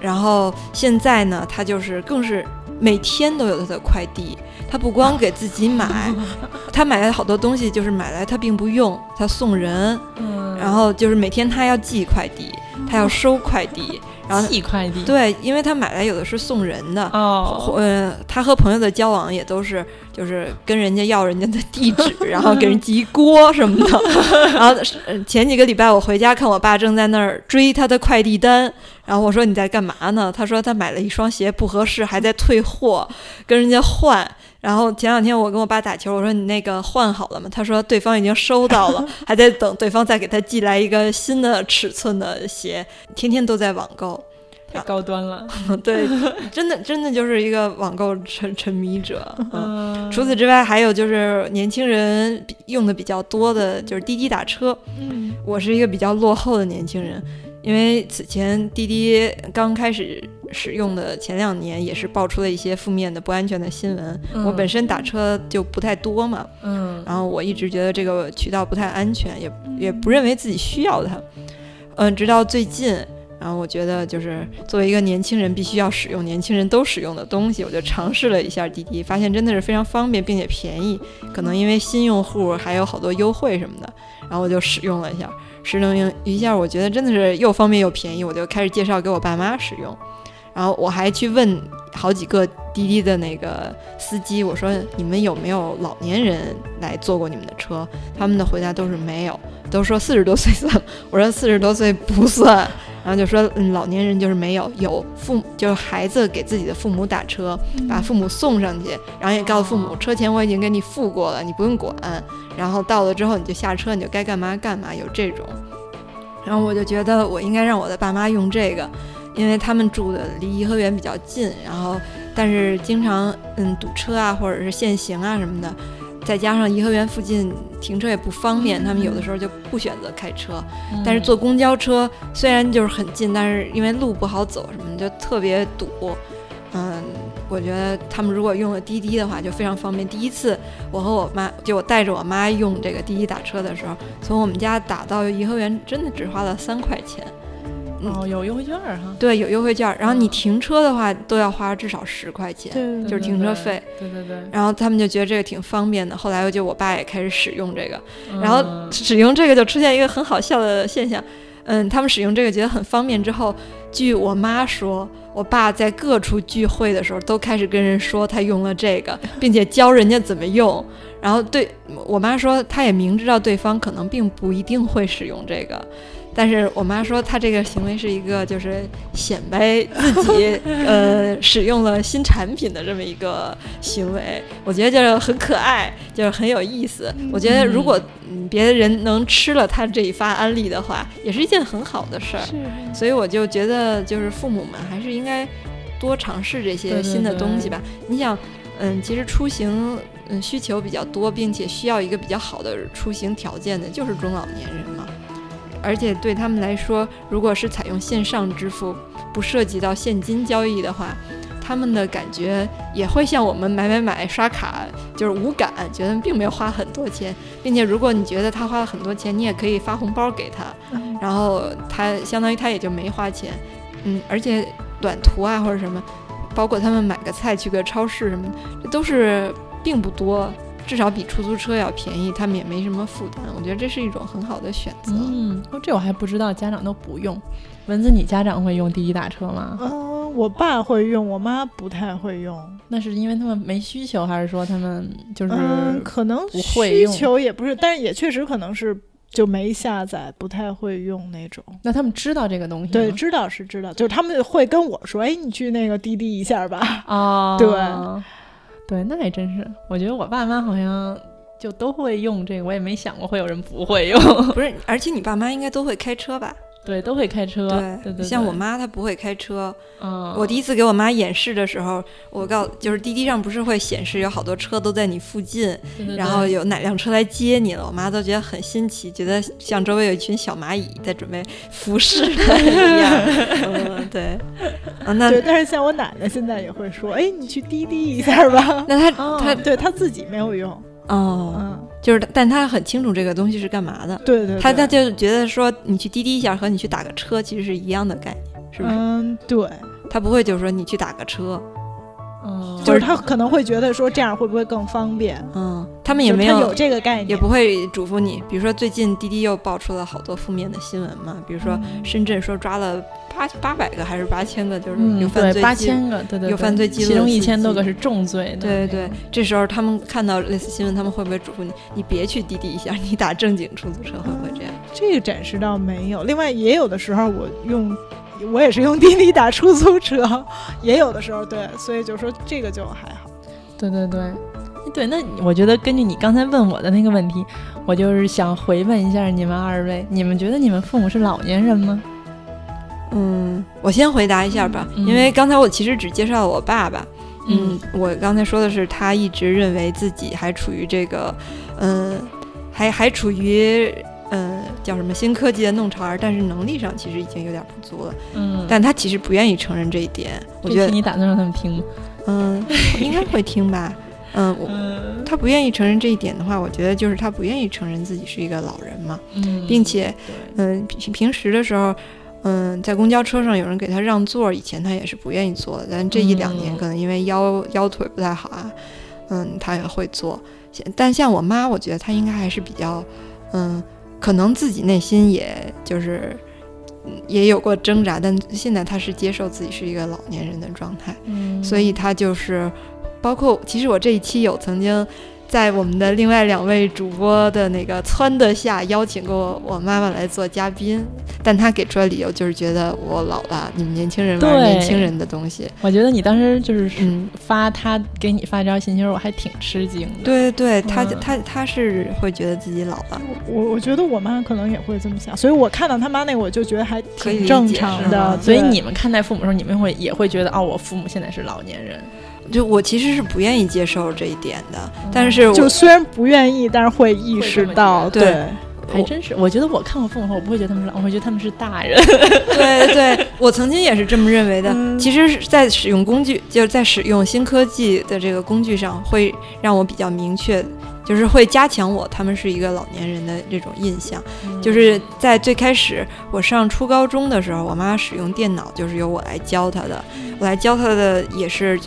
Speaker 2: 然后现在呢，他就是更是每天都有他的快递，他不光给自己买，(laughs) 他买来好多东西就是买来他并不用，他送人，
Speaker 1: 嗯，
Speaker 2: 然后就是每天他要寄快递，他要收快递，然后
Speaker 1: 寄快递，
Speaker 2: 对，因为他买来有的是送人的，
Speaker 1: 哦，
Speaker 2: 呃，他和朋友的交往也都是，就是跟人家要人家的地址，然后给人寄一锅什么的。(laughs) 然后呃前几个礼拜我回家看我爸正在那儿追他的快递单，然后我说你在干嘛呢？他说他买了一双鞋不合适，还在退货，跟人家换。然后前两天我跟我爸打球，我说你那个换好了吗？他说对方已经收到了，(laughs) 还在等对方再给他寄来一个新的尺寸的鞋，天天都在网购。
Speaker 1: 太高端了。(laughs)
Speaker 2: 对，真的真的就是一个网购沉沉迷者。(laughs) 嗯，
Speaker 1: 嗯，
Speaker 2: 除此之外，还有就是年轻人比用的比较多的就是滴滴打车。
Speaker 3: 嗯
Speaker 2: 我是一个比较落后的年轻人，因为此前滴滴刚开始使用的前两年，也是爆出了一些负面的不安全的新闻。我本身打车就不太多嘛，
Speaker 1: 嗯
Speaker 2: 然后我一直觉得这个渠道不太安全，也也不认为自己需要它。嗯，直到最近。然后我觉得，就是作为一个年轻人，必须要使用年轻人都使用的东西，我就尝试了一下滴滴，发现真的是非常方便并且便宜。可能因为新用户还有好多优惠什么的，然后我就使用了一下，使用一下，我觉得真的是又方便又便宜，我就开始介绍给我爸妈使用。然后我还去问好几个滴滴的那个司机，我说你们有没有老年人来坐过你们的车？他们的回答都是没有，都说四十多岁算。我说四十多岁不算，然后就说嗯，老年人就是没有，有父母就是孩子给自己的父母打车，把父母送上去，然后也告诉父母车钱我已经给你付过了，你不用管。然后到了之后你就下车，你就该干嘛干嘛，有这种。然后我就觉得我应该让我的爸妈用这个。因为他们住的离颐和园比较近，然后但是经常嗯堵车啊，或者是限行啊什么的，再加上颐和园附近停车也不方便，他们有的时候就不选择开车。但是坐公交车虽然就是很近，但是因为路不好走什么的，就特别堵。嗯，我觉得他们如果用了滴滴的话，就非常方便。第一次我和我妈，就我带着我妈用这个滴滴打车的时候，从我们家打到颐和园，真的只花了三块钱。
Speaker 1: 哦，有优惠券儿哈，
Speaker 2: 对，有优惠券，然后你停车的话都要花至少十块钱，
Speaker 3: 对
Speaker 2: 就是停车费。
Speaker 1: 对对对，
Speaker 2: 然后他们就觉得这个挺方便的，后来就我爸也开始使用这个，
Speaker 1: 嗯
Speaker 2: 然后使用这个就出现一个很好笑的现象，嗯，他们使用这个觉得很方便之后，据我妈说，我爸在各处聚会的时候都开始跟人说他用了这个，并且教人家怎么用。然后对我妈说，他也明知道对方可能并不一定会使用这个。但是我妈说，她这个行为是一个就是显摆自己呃使用了新产品的这么一个行为，我觉得就是很可爱，就是很有意思。我觉得如果嗯别的人能吃了他这一发安利的话，也是一件很好的事儿。
Speaker 3: 是
Speaker 2: 所以我就觉得，就是父母们还是应该多尝试这些新的东西
Speaker 1: 对
Speaker 2: 吧。你想，嗯，其实出行嗯需求比较多，并且需要一个比较好的出行条件的，就是中老年人嘛。而且对他们来说，如果是采用线上支付，不涉及到现金交易的话，他们的感觉也会像我们买买买刷卡，就是无感，觉得并没有花很多钱，并且如果你觉得他花了很多钱，你也可以发红包给他，
Speaker 3: 嗯
Speaker 2: 然后他相当于他也就没花钱，嗯，而且短途啊或者什么，包括他们买个菜去个超市什么，这都是并不多。至少比出租车要便宜，他们也没什么负担，我觉得这是一种很好的选择。
Speaker 1: 嗯，哦，这我还不知道，家长都不用。蚊子，你家长会用滴滴打车吗？
Speaker 3: 嗯，我爸会用，我妈不太会用。
Speaker 1: 那是因为他们没需求，还是说他们就是
Speaker 3: 嗯，可能
Speaker 1: 会
Speaker 3: 需求也不是，但是也确实可能是就没下载，不太会用那种。
Speaker 1: 那他们知道这个东西？
Speaker 3: 对，知道是知道，就是他们会跟我说：“哎，你去那个滴滴一下吧。
Speaker 1: 哦，
Speaker 3: 对
Speaker 1: 对，那还真是。我觉得我爸妈好像就都会用这个，我也没想过会有人不会用。
Speaker 2: 不是，而且你爸妈应该都会开车吧？
Speaker 1: 对，都会开车。
Speaker 2: 对
Speaker 1: 对对，
Speaker 2: 像我妈她不会开车。
Speaker 1: 嗯，
Speaker 2: 我第一次给我妈演示的时候，我告就是滴滴上不是会显示有好多车都在你附近，然后有哪辆车来接你了，我妈都觉得很新奇，觉得像周围有一群小蚂蚁在准备服侍她 (laughs) 一样。嗯，对。啊，那
Speaker 3: 对，但是像我奶奶现在也会说，哎，你去滴滴一下吧。(laughs)
Speaker 2: 那她她
Speaker 3: 对她自己没有用。
Speaker 2: 哦，嗯，就是，但他很清楚这个东西是干嘛的。
Speaker 3: 对对，
Speaker 2: 他他就觉得说，你去滴滴一下和你去打个车其实是一样的概念，是不是？
Speaker 3: 嗯，对。
Speaker 2: 他不会就是说你去打个车，
Speaker 1: 嗯，
Speaker 3: 就是他可能会觉得说这样会不会更方便？
Speaker 2: 嗯，他们也没
Speaker 3: 有
Speaker 2: 有
Speaker 3: 这个概念，
Speaker 2: 也不会嘱咐你。比如说最近滴滴又爆出了好多负面的新闻嘛，比如说深圳说抓了。八八百个还是八千个，就是有犯罪，
Speaker 1: 八千个，对对，
Speaker 2: 有犯罪记录，
Speaker 1: 其中一千多个是重罪。
Speaker 2: 对对对，这时候他们看到类似新闻，他们会不会嘱咐你，你别去滴滴一下，你打正经出租车，会不会这样？
Speaker 3: 这个展示倒没有。另外，也有的时候我用，我也是用滴滴打出租车，(laughs) 也有的时候对，所以就说这个就还好。
Speaker 1: 对对对，对，那我觉得根据你刚才问我的那个问题，我就是想回问一下你们二位，你们觉得你们父母是老年人吗？
Speaker 2: 嗯，我先回答一下吧，因为刚才我其实只介绍了我爸爸。嗯，我刚才说的是他一直认为自己还处于这个，嗯，还还处于嗯叫什么新科技的弄潮儿，但是能力上其实已经有点不足了。
Speaker 1: 嗯，
Speaker 2: 但他其实不愿意承认这一点。我觉得
Speaker 1: 你打算让他们听吗？
Speaker 2: 嗯，应该会听吧。(laughs) 嗯，我他不愿意承认这一点的话，我觉得就是他不愿意承认自己是一个老人嘛。
Speaker 1: 嗯，
Speaker 2: 并且，嗯，平平时的时候。嗯，在公交车上有人给他让座，以前他也是不愿意坐的，但这一两年可能因为腰腰腿不太好啊，嗯，他也会坐。但像我妈，我觉得她应该还是比较，嗯，可能自己内心也就是也有过挣扎，但现在他是接受自己是一个老年人的状态，所以他就是包括其实我这一期有曾经。在我们的另外两位主播的那个撺掇下，邀请过我妈妈来做嘉宾，但她给出的理由就是觉得我老了，你们年轻人玩年轻人的东西。
Speaker 1: 我觉得你当时就是发她给你发这条信息，我还挺吃惊的。
Speaker 2: 对对对，他他他是会觉得自己老了。
Speaker 3: 我我觉得我妈可能也会这么想，所以我看到他妈那个，我就觉得还挺正常的。
Speaker 1: 所以你们看待父母的时候，你们会也会觉得哦，我父母现在是老年人。
Speaker 2: 就我其实是不愿意接受这一点的，但是
Speaker 3: 就虽然不愿意，但是会意识到，对，
Speaker 1: 还真是。我觉得我看过父母后，我不会觉得他们是老，我会觉得他们是大人。
Speaker 2: 对对，我曾经也是这么认为的。其实，在使用工具，就是在使用新科技的这个工具上，会让我比较明确，就是会加强我他们是一个老年人的这种印象。就是在最开始我上初高中的时候，我妈使用电脑就是由我来教她的，我来教她的也是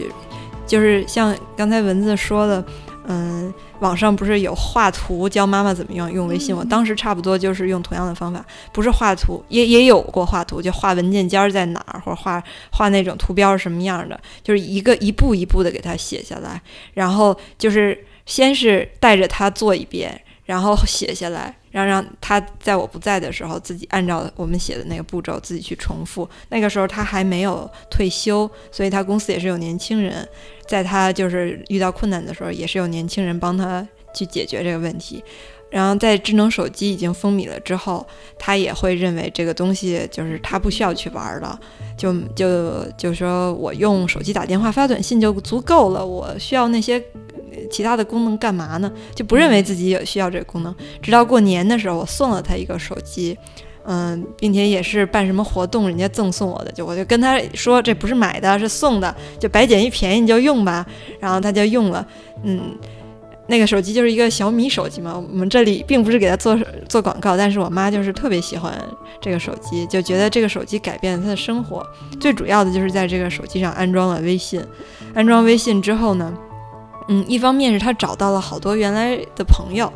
Speaker 2: 就。是像刚才文字说的，嗯，网上不是有画图教妈妈怎么用用微信？我当时差不多就是用同样的方法，不是画图，也也有过画图，就画文件夹在哪儿，或者画画那种图标是什么样的，就是一个一步一步的给他写下来，然后就是先是带着他做一遍，然后写下来。然后让他在我不在的时候，自己按照我们写的那个步骤自己去重复。那个时候他还没有退休，所以他公司也是有年轻人，在他就是遇到困难的时候，也是有年轻人帮他去解决这个问题。然后在智能手机已经风靡了之后，他也会认为这个东西就是他不需要去玩了，就就就说我用手机打电话发短信就足够了，我需要那些。其他的功能干嘛呢？就不认为自己有需要这个功能。直到过年的时候，我送了他一个手机，嗯，并且也是办什么活动，人家赠送我的，就我就跟他说这不是买的，是送的，就白捡一便宜你就用吧。然后他就用了，嗯，那个手机就是一个小米手机嘛。我们这里并不是给他做做广告，但是我妈就是特别喜欢这个手机，就觉得这个手机改变了她的生活。最主要的就是在这个手机上安装了微信，安装微信之后呢。嗯，一方面是他找到了好多原来的朋友，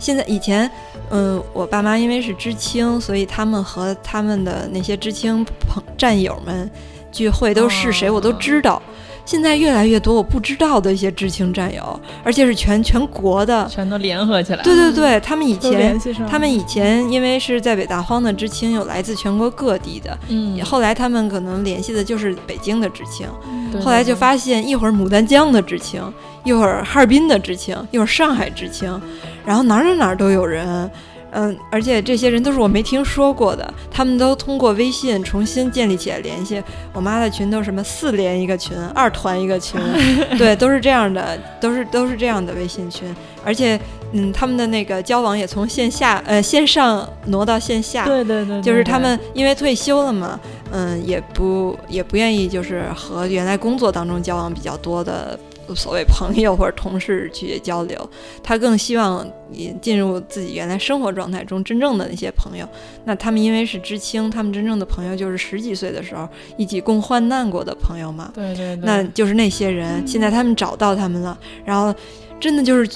Speaker 2: 现在以前，嗯，我爸妈因为是知青，所以他们和他们的那些知青朋战友们聚会都是谁我都知道。现在越来越多我不知道的一些知青战友，而且是全全国的，
Speaker 1: 全都联合起来。
Speaker 2: 对对对，他们以前他们以前因为是在北大荒的知青，有来自全国各地的。
Speaker 1: 嗯，
Speaker 2: 后来他们可能联系的就是北京的知青，
Speaker 1: 对
Speaker 2: 后来就发现一会儿牡丹江的知青，一会儿哈尔滨的知青，一会儿上海知青，然后哪儿哪儿哪儿都有人。嗯，而且这些人都是我没听说过的，他们都通过微信重新建立起来联系。我妈的群都是什么四连一个群，二团一个群，(laughs) 对，都是这样的，都是都是这样的微信群。而且，嗯，他们的那个交往也从线下呃线上挪到线下，
Speaker 1: 对对对，
Speaker 2: 就是他们因为退休了嘛，嗯，也不也不愿意就是和原来工作当中交往比较多的所谓朋友或者同事去交流，他更希望你进入自己原来生活状态中真正的那些朋友。那他们因为是知青，他们真正的朋友就是十几岁的时候一起共患难过的朋友嘛，
Speaker 1: 对对对，
Speaker 2: 那就是那些人。现在他们找到他们了，然后真的就是。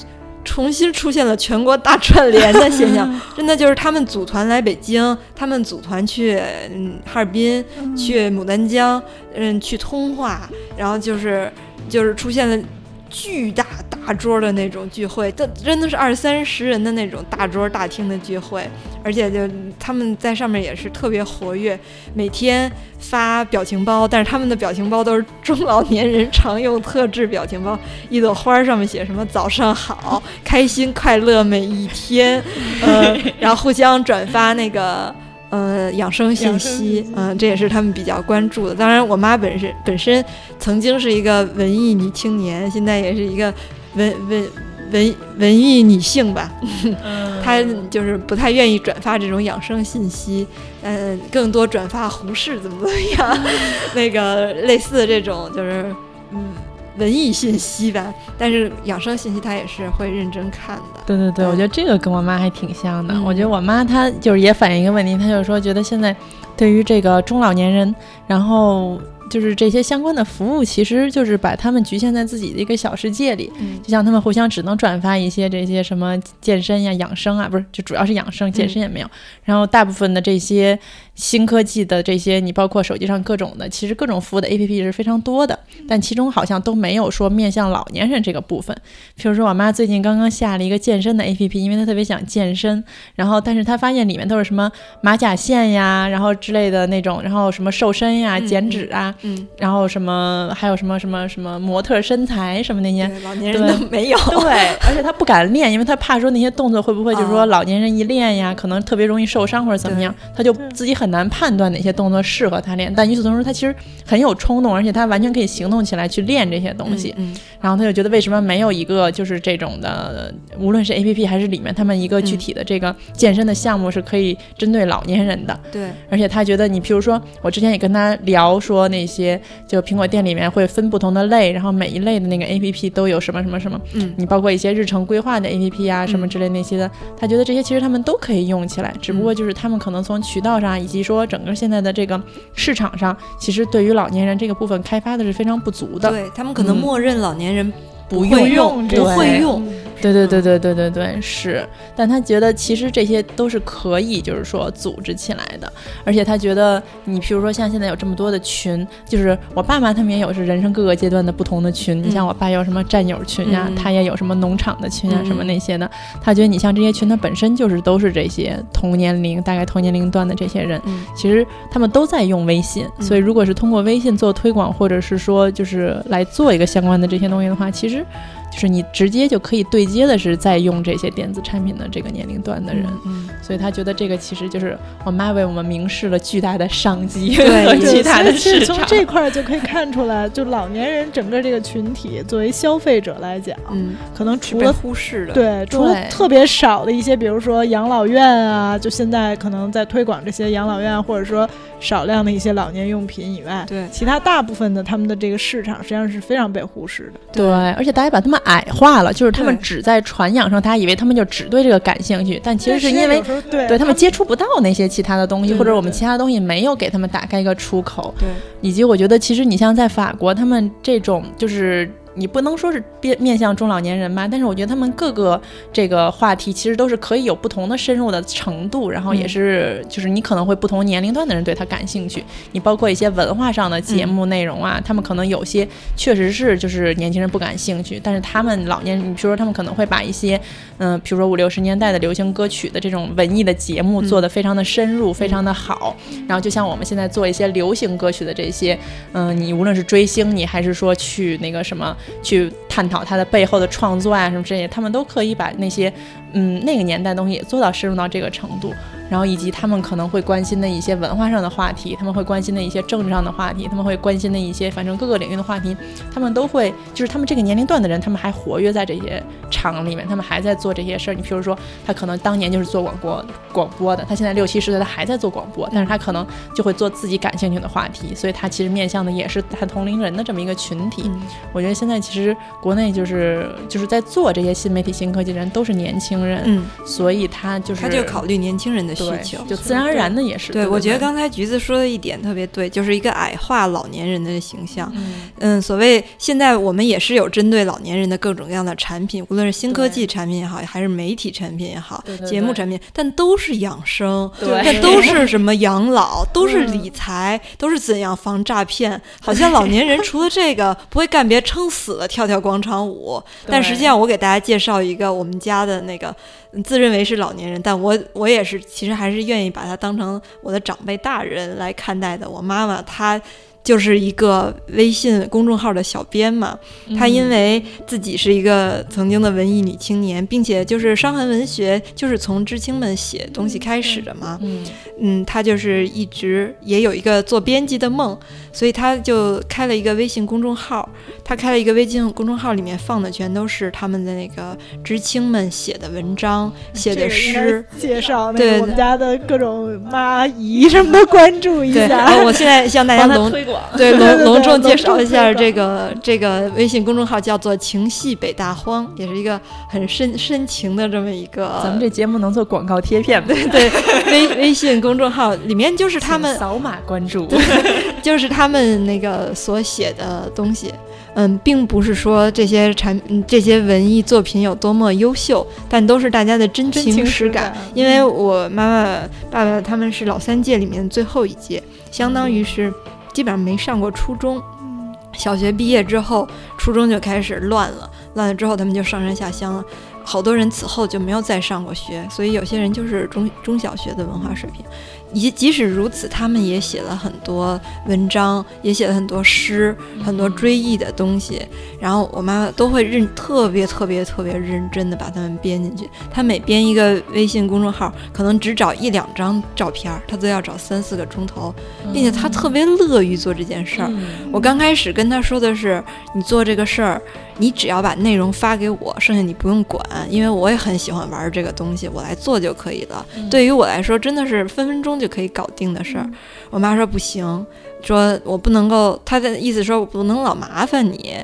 Speaker 2: 重新出现了全国大串联的现象，(laughs) 真的就是他们组团来北京，他们组团去嗯哈尔滨，去牡丹江，嗯去通化，然后就是就是出现了巨大大桌的那种聚会，这真的是二三十人的那种大桌大厅的聚会，而且就他们在上面也是特别活跃，每天发表情包，但是他们的表情包都是中老年人常用特制表情包，一朵花上面写什么“早上好，开心快乐每一天”，呃，然后互相转发那个。呃，养生信息，嗯、这也是他们比较关注的。当然，我妈本身本身曾经是一个文艺女青年，现在也是一个文文文文艺女性吧。
Speaker 1: 嗯 (laughs)
Speaker 2: 她就是不太愿意转发这种养生信息，嗯，更多转发胡适怎么怎么样，(laughs) 那个类似的这种就是嗯文艺信息吧。但是养生信息她也是会认真看的。
Speaker 1: 对对对，
Speaker 2: 嗯
Speaker 1: 我觉得这个跟我妈还挺像的。
Speaker 2: 嗯
Speaker 1: 我觉得我妈她就是也反映一个问题，她就是说觉得现在对于这个中老年人，然后就是这些相关的服务，其实就是把他们局限在自己的一个小世界里。
Speaker 2: 嗯
Speaker 1: 就像他们互相只能转发一些这些什么健身呀、养生啊，不是，就主要是养生，健身也没有。然后大部分的这些新科技的这些，你包括手机上各种的，其实各种服务的 APP 是非常多的，但其中好像都没有说面向老年人这个部分。譬如说，我妈最近刚刚下了一个健身的 APP，因为她特别想健身，然后但是她发现里面都是什么马甲线呀，然后之类的那种，然后什么瘦身呀、
Speaker 2: 嗯
Speaker 1: 减脂啊，
Speaker 2: 嗯，
Speaker 1: 然后什么还有什么什么什么模特身材什么那些。
Speaker 2: 对，老年人都没有。
Speaker 1: 对，而且她不敢练，因为她怕说那些动作会不会就是说
Speaker 2: 啊
Speaker 1: 老年人一练呀，可能特别容易受伤或者怎么样，她就自己很难判断哪些动作适合他练。但与此同时，他其实很有冲动，而且他完全可以行动起来去练这些东西。
Speaker 2: 嗯，
Speaker 1: 然后他就觉得为什么没有一个就是这种的，无论是 A P P 还是里面他们一个具体的这个健身的项目是可以针对老年人的。
Speaker 2: 嗯对，
Speaker 1: 而且他觉得你，譬如说，我之前也跟他聊说那些，就苹果店里面会分不同的类，然后每一类的那个 A P P 都有什么什么什么，
Speaker 2: 嗯
Speaker 1: 你包括一些日程规划的 A P P 啊，什么之类那些的，他觉得这些其实他们都可以用起来，只不过就是他们可能从渠道上以及说整个现在的这个市场上，其实对于老年人这个部分开发的是非常不足的。
Speaker 2: 对他们可能
Speaker 1: 嗯
Speaker 2: 默认老年人
Speaker 1: 不
Speaker 2: 会
Speaker 1: 用
Speaker 2: 用，不会用。
Speaker 1: 对对对对对对对，是，但他觉得其实这些都是可以，就是说组织起来的，而且他觉得你譬如说像现在有这么多的群，就是我爸妈他们也有是人生各个阶段的不同的群，你像我爸有什么战友群呀，
Speaker 2: 嗯
Speaker 1: 他也有什么农场的群呀，
Speaker 2: 嗯。
Speaker 1: 什么那些的，他觉得你像这些群，它本身就是都是这些同年龄大概同年龄段的这些人，
Speaker 2: 嗯。
Speaker 1: 其实他们都在用微信，
Speaker 2: 嗯。
Speaker 1: 所以如果是通过微信做推广，或者是说就是来做一个相关的这些东西的话，其实就是你直接就可以对接的是在用这些电子产品的这个年龄段的人，
Speaker 2: 嗯，
Speaker 1: 所以他觉得这个其实就是我妈为我们明示了巨大的商机
Speaker 2: 对 (laughs)
Speaker 1: 和
Speaker 3: 其实从
Speaker 1: 市场。
Speaker 3: 这块儿就可以看出来，就老年人整个这个群体作为消费者来讲，
Speaker 2: 嗯，
Speaker 3: 可能除了
Speaker 2: 忽视的。
Speaker 3: 对，除了特别少的一些，比如说养老院啊，就现在可能在推广这些养老院，或者说少量的一些老年用品以外，
Speaker 2: 对
Speaker 3: 其他大部分的他们的这个市场实际上是非常被忽视的。
Speaker 1: 对，而且大家把他们矮化了，就是他们只在传养上，大家以为他们就只对这个感兴趣，但其实是因为
Speaker 3: 对。
Speaker 1: 对他们接触不到那些其他的东西，或者我们其他东西没有给他们打开一个出口。
Speaker 2: 对，
Speaker 1: 以及我觉得，其实你像在法国，他们这种就是你不能说是面面向中老年人吧，但是我觉得他们各个这个话题其实都是可以有不同的深入的程度，然后也是就是你可能会不同年龄段的人对他感兴趣。你包括一些文化上的节目内容啊，他们可能有些确实是就是年轻人不感兴趣，但是他们老年，你比如说他们可能会把一些嗯，比如说五六十年代的流行歌曲的这种文艺的节目做得非常的深入，非常的好。然后就像我们现在做一些流行歌曲的这些，嗯，你无论是追星，你还是说去那个什么。去探讨他的背后的创作啊什么这些，他们都可以把那些，嗯，那个年代东西也做到深入到这个程度。然后以及他们可能会关心的一些文化上的话题，他们会关心的一些政治上的话题，他们会关心的一些反正各个领域的话题，他们都会就是他们这个年龄段的人，他们还活跃在这些厂里面，他们还在做这些事儿。你譬如说，他可能当年就是做广播广播的，他现在六七十岁，他还在做广播，但是他可能就会做自己感兴趣的话题，所以他其实面向的也是他同龄人的这么一个群体。我觉得现在其实国内就是就是在做这些新媒体新科技的人都是年轻人，
Speaker 2: 嗯，
Speaker 1: 所以他就是
Speaker 2: 他就考虑年轻人的。需求
Speaker 1: 就自然而然的也是。
Speaker 2: 对，我觉得刚才橘子说的一点特别对，就是一个矮化老年人的形象。嗯，所谓现在我们也是有针对老年人的各种各样的产品，无论是新科技产品也好，还是媒体产品也好，节目产品，但都是养生，
Speaker 1: 对，
Speaker 2: 都是什么养老，都是理财，都是怎样防诈骗。好像老年人除了这个不会干别，撑死了跳跳广场舞。但实际上，我给大家介绍一个我们家的那个。自认为是老年人，但我我也是，其实还是愿意把他当成我的长辈大人来看待的。我妈妈她。就是一个微信公众号的小编嘛，她因为自己是一个曾经的文艺女青年，并且就是伤痕文学就是从知青们写东西开始的嘛，嗯嗯，她就是一直也有一个做编辑的梦，所以他就开了一个微信公众号。他开了一个微信公众号，里面放的全都是他们的那个知青们写的文章、写的诗，
Speaker 3: 介绍对我们家的各种妈姨什么的，关注一下。
Speaker 2: 我现在向大家隆。对 (laughs) 隆隆重介绍一下这个这个微信公众号，叫做“情系北大荒”，也是一个很深深情的这么一个。
Speaker 1: 咱们这节目能做广告贴片 (laughs)
Speaker 2: 对对，微微信公众号里面就是他们
Speaker 1: 扫码关注，
Speaker 2: 就是他们那个所写的东西。嗯，并不是说这些产这些文艺作品有多么优秀，但都是大家的真情实感。因为我妈妈爸爸他们是老三届里面最后一届，相当于是。基本上没上过初中，小学毕业之后，初中就开始乱了，乱了之后他们就上山下乡了，好多人此后就没有再上过学，所以有些人就是中中小学的文化水平。即即使如此，他们也写了很多文章，也写了很多诗，很多追忆的东西。然后我妈妈都会认特别特别特别认真的把它们编进去。她每编一个微信公众号，可能只找一两张照片，她都要找三四个钟头，并且她特别乐于做这件事儿。我刚开始跟她说的是，你做这个事儿。你只要把内容发给我，剩下你不用管，因为我也很喜欢玩这个东西，我来做就可以了。对于我来说，真的是分分钟就可以搞定的事儿。我妈说不行，说我不能够，她的意思说我不能老麻烦你，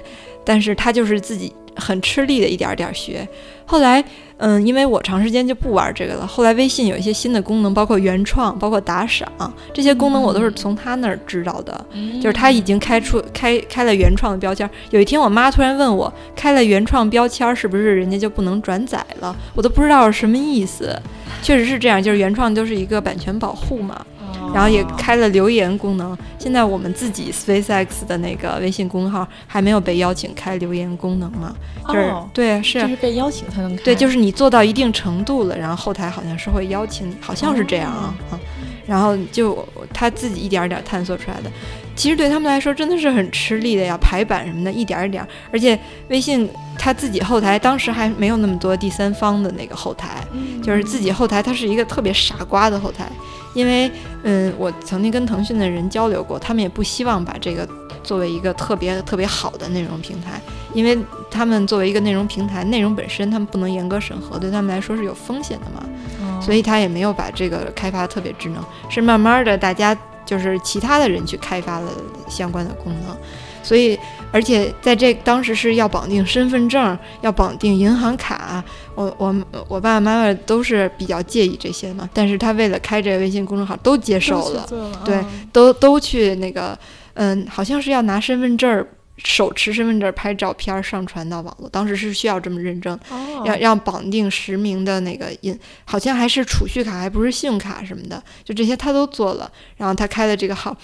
Speaker 2: 但是她就是自己。很吃力的一点点学，后来，嗯，因为我长时间就不玩这个了。后来微信有一些新的功能，包括原创，包括打赏这些功能，我都是从他那儿知道的。就是他已经开出开开了原创的标签。有一天，我妈突然问我，开了原创标签是不是人家就不能转载了？我都不知道是什么意思。确实是这样，就是原创就是一个版权保护嘛。然后也开了留言功能。现在我们自己 SpaceX 的那个微信公众号还没有被邀请开留言功能嘛？就是对，是
Speaker 1: 是被邀请才能开。
Speaker 2: 对，就是你做到一定程度了，然后后台好像是会邀请你，好像是这样啊。嗯，然后就他自己一点点探索出来的。其实对他们来说真的是很吃力的呀，排版什么的，一点一点。而且微信他自己后台当时还没有那么多第三方的那个后台，就是自己后台它是一个特别傻瓜的后台。因为，嗯，我曾经跟腾讯的人交流过，他们也不希望把这个作为一个特别特别好的内容平台，因为他们作为一个内容平台，内容本身他们不能严格审核，对他们来说是有风险的嘛，所以他也没有把这个开发特别智能，是慢慢的大家就是其他的人去开发了相关的功能。所以，而且在这当时是要绑定身份证，要绑定银行卡，我我我爸爸妈妈都是比较介意这些嘛。但是他为了开这个微信公众号，都接受了，对，都都去那个，嗯，好像是要拿身份证手持身份证拍照片上传到网络，当时是需要这么认证，
Speaker 1: 哦
Speaker 2: 要要绑定实名的那个印，好像还是储蓄卡，还不是信用卡什么的，就这些他都做了。然后他开的这个号，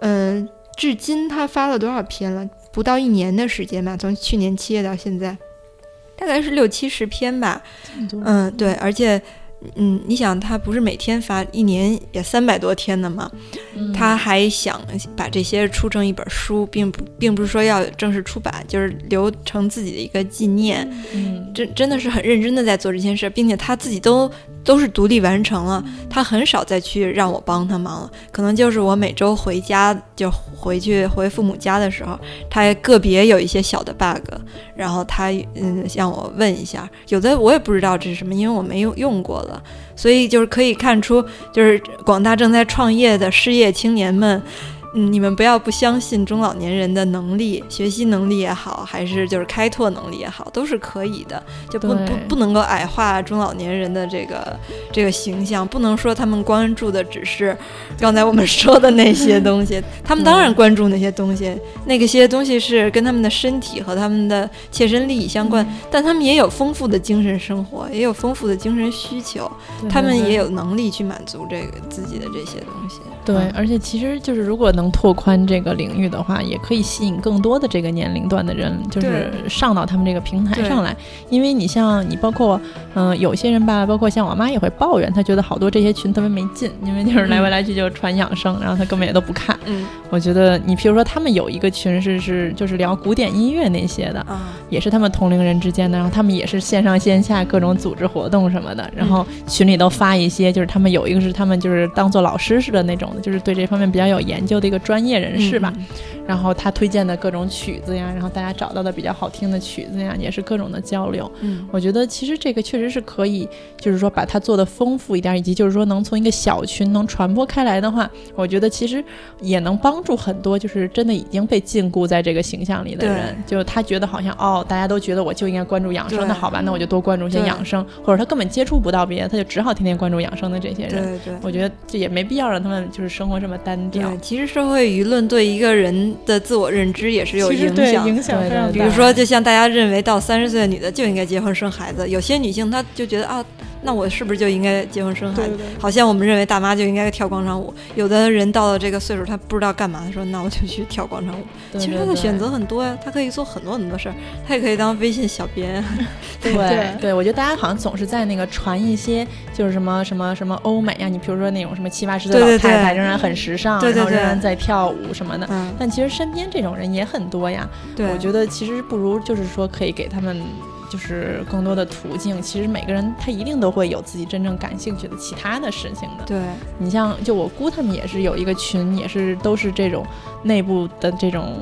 Speaker 2: 嗯，至今他发了多少篇了？不到一年的时间吧，从去年七月到现在，大概是六七十篇吧。嗯，对，而且。嗯，你想他不是每天发，一年也三百多天的嘛，
Speaker 1: 嗯。
Speaker 2: 他还想把这些出成一本书，并不并不是说要正式出版，就是留成自己的一个纪念。
Speaker 1: 嗯。
Speaker 2: 真真的是很认真的在做这件事，并且他自己都都是独立完成了，他很少再去让我帮他忙了。可能就是我每周回家就回去回父母家的时候，他个别有一些小的 bug，然后他嗯让我问一下，有的我也不知道这是什么，因为我没有用过了，所以就是可以看出，就是广大正在创业的失业青年们。嗯，你们不要不相信中老年人的能力，学习能力也好，还是就是开拓能力也好，都是可以的。就不不不能够矮化中老年人的这个这个形象，不能说他们关注的只是刚才我们说的那些东西，(laughs) 他们当然关注那些东西，那个些东西是跟他们的身体和他们的切身利益相关，但他们也有丰富的精神生活，也有丰富的精神需求，他们也有能力去满足这个自己的这些东西。
Speaker 1: 对，
Speaker 2: 嗯
Speaker 1: 而且其实就是如果能拓宽这个领域的话，也可以吸引更多的这个年龄段的人，就是上到他们这个平台上来。因为你像你，包括嗯、有些人吧，包括像我妈也会抱怨，她觉得好多这些群特别没劲，因为就是来回来去就传养生，然后她根本也都不看。
Speaker 2: 嗯。
Speaker 1: 我觉得你譬如说他们有一个群是是就是聊古典音乐那些的，
Speaker 2: 啊，
Speaker 1: 也是他们同龄人之间的，然后他们也是线上线下各种组织活动什么的，然后群里都发一些，就是他们有一个是他们就是当做老师似的那种的，就是对这方面比较有研究的一个专业人士吧。
Speaker 2: 嗯
Speaker 1: 然后他推荐的各种曲子呀，然后大家找到的比较好听的曲子呀，也是各种的交流。
Speaker 2: 嗯
Speaker 1: 我觉得其实这个确实是可以，就是说把它做的丰富一点，以及就是说能从一个小群能传播开来的话，我觉得其实也能帮助很多就是真的已经被禁锢在这个形象里的人，就他觉得好像哦，大家都觉得我就应该关注养生，那好吧，那我就多关注一些养生，或者他根本接触不到别的，他就只好天天关注养生的这些人。
Speaker 2: 对对。
Speaker 1: 我觉得这也没必要让他们就是生活这么单调
Speaker 2: 对，。其实社会舆论对一个人的自我认知也是有影响的。
Speaker 3: 影响非常大。
Speaker 2: 比如说，就像大家认为到三十岁的女的就应该结婚生孩子，有些女性她就觉得啊，那我是不是就应该结婚生孩子？
Speaker 3: 对对
Speaker 2: 好像我们认为大妈就应该跳广场舞，有的人到了这个岁数，他不知道干嘛，他说那我就去跳广场舞。
Speaker 1: 对
Speaker 2: 其实他的选择很多呀，他可以做很多很多事儿，他也可以当微信小编。(laughs)
Speaker 1: 对
Speaker 3: 对
Speaker 1: 对，我觉得大家好像总是在那个传一些就是什么什么什么欧美呀，你比如说那种什么七八十岁
Speaker 2: 对对
Speaker 1: 老太太仍然很时尚，
Speaker 2: 对对对
Speaker 1: 然后仍然在跳舞什么的。
Speaker 2: 嗯，
Speaker 1: 但其实身边这种人也很多呀，
Speaker 2: 对，
Speaker 1: 我觉得其实不如就是说可以给他们就是更多的途径。其实每个人他一定都会有自己真正感兴趣的其他的事情的。
Speaker 2: 对，
Speaker 1: 你像就我姑他们也是有一个群，也是都是这种内部的这种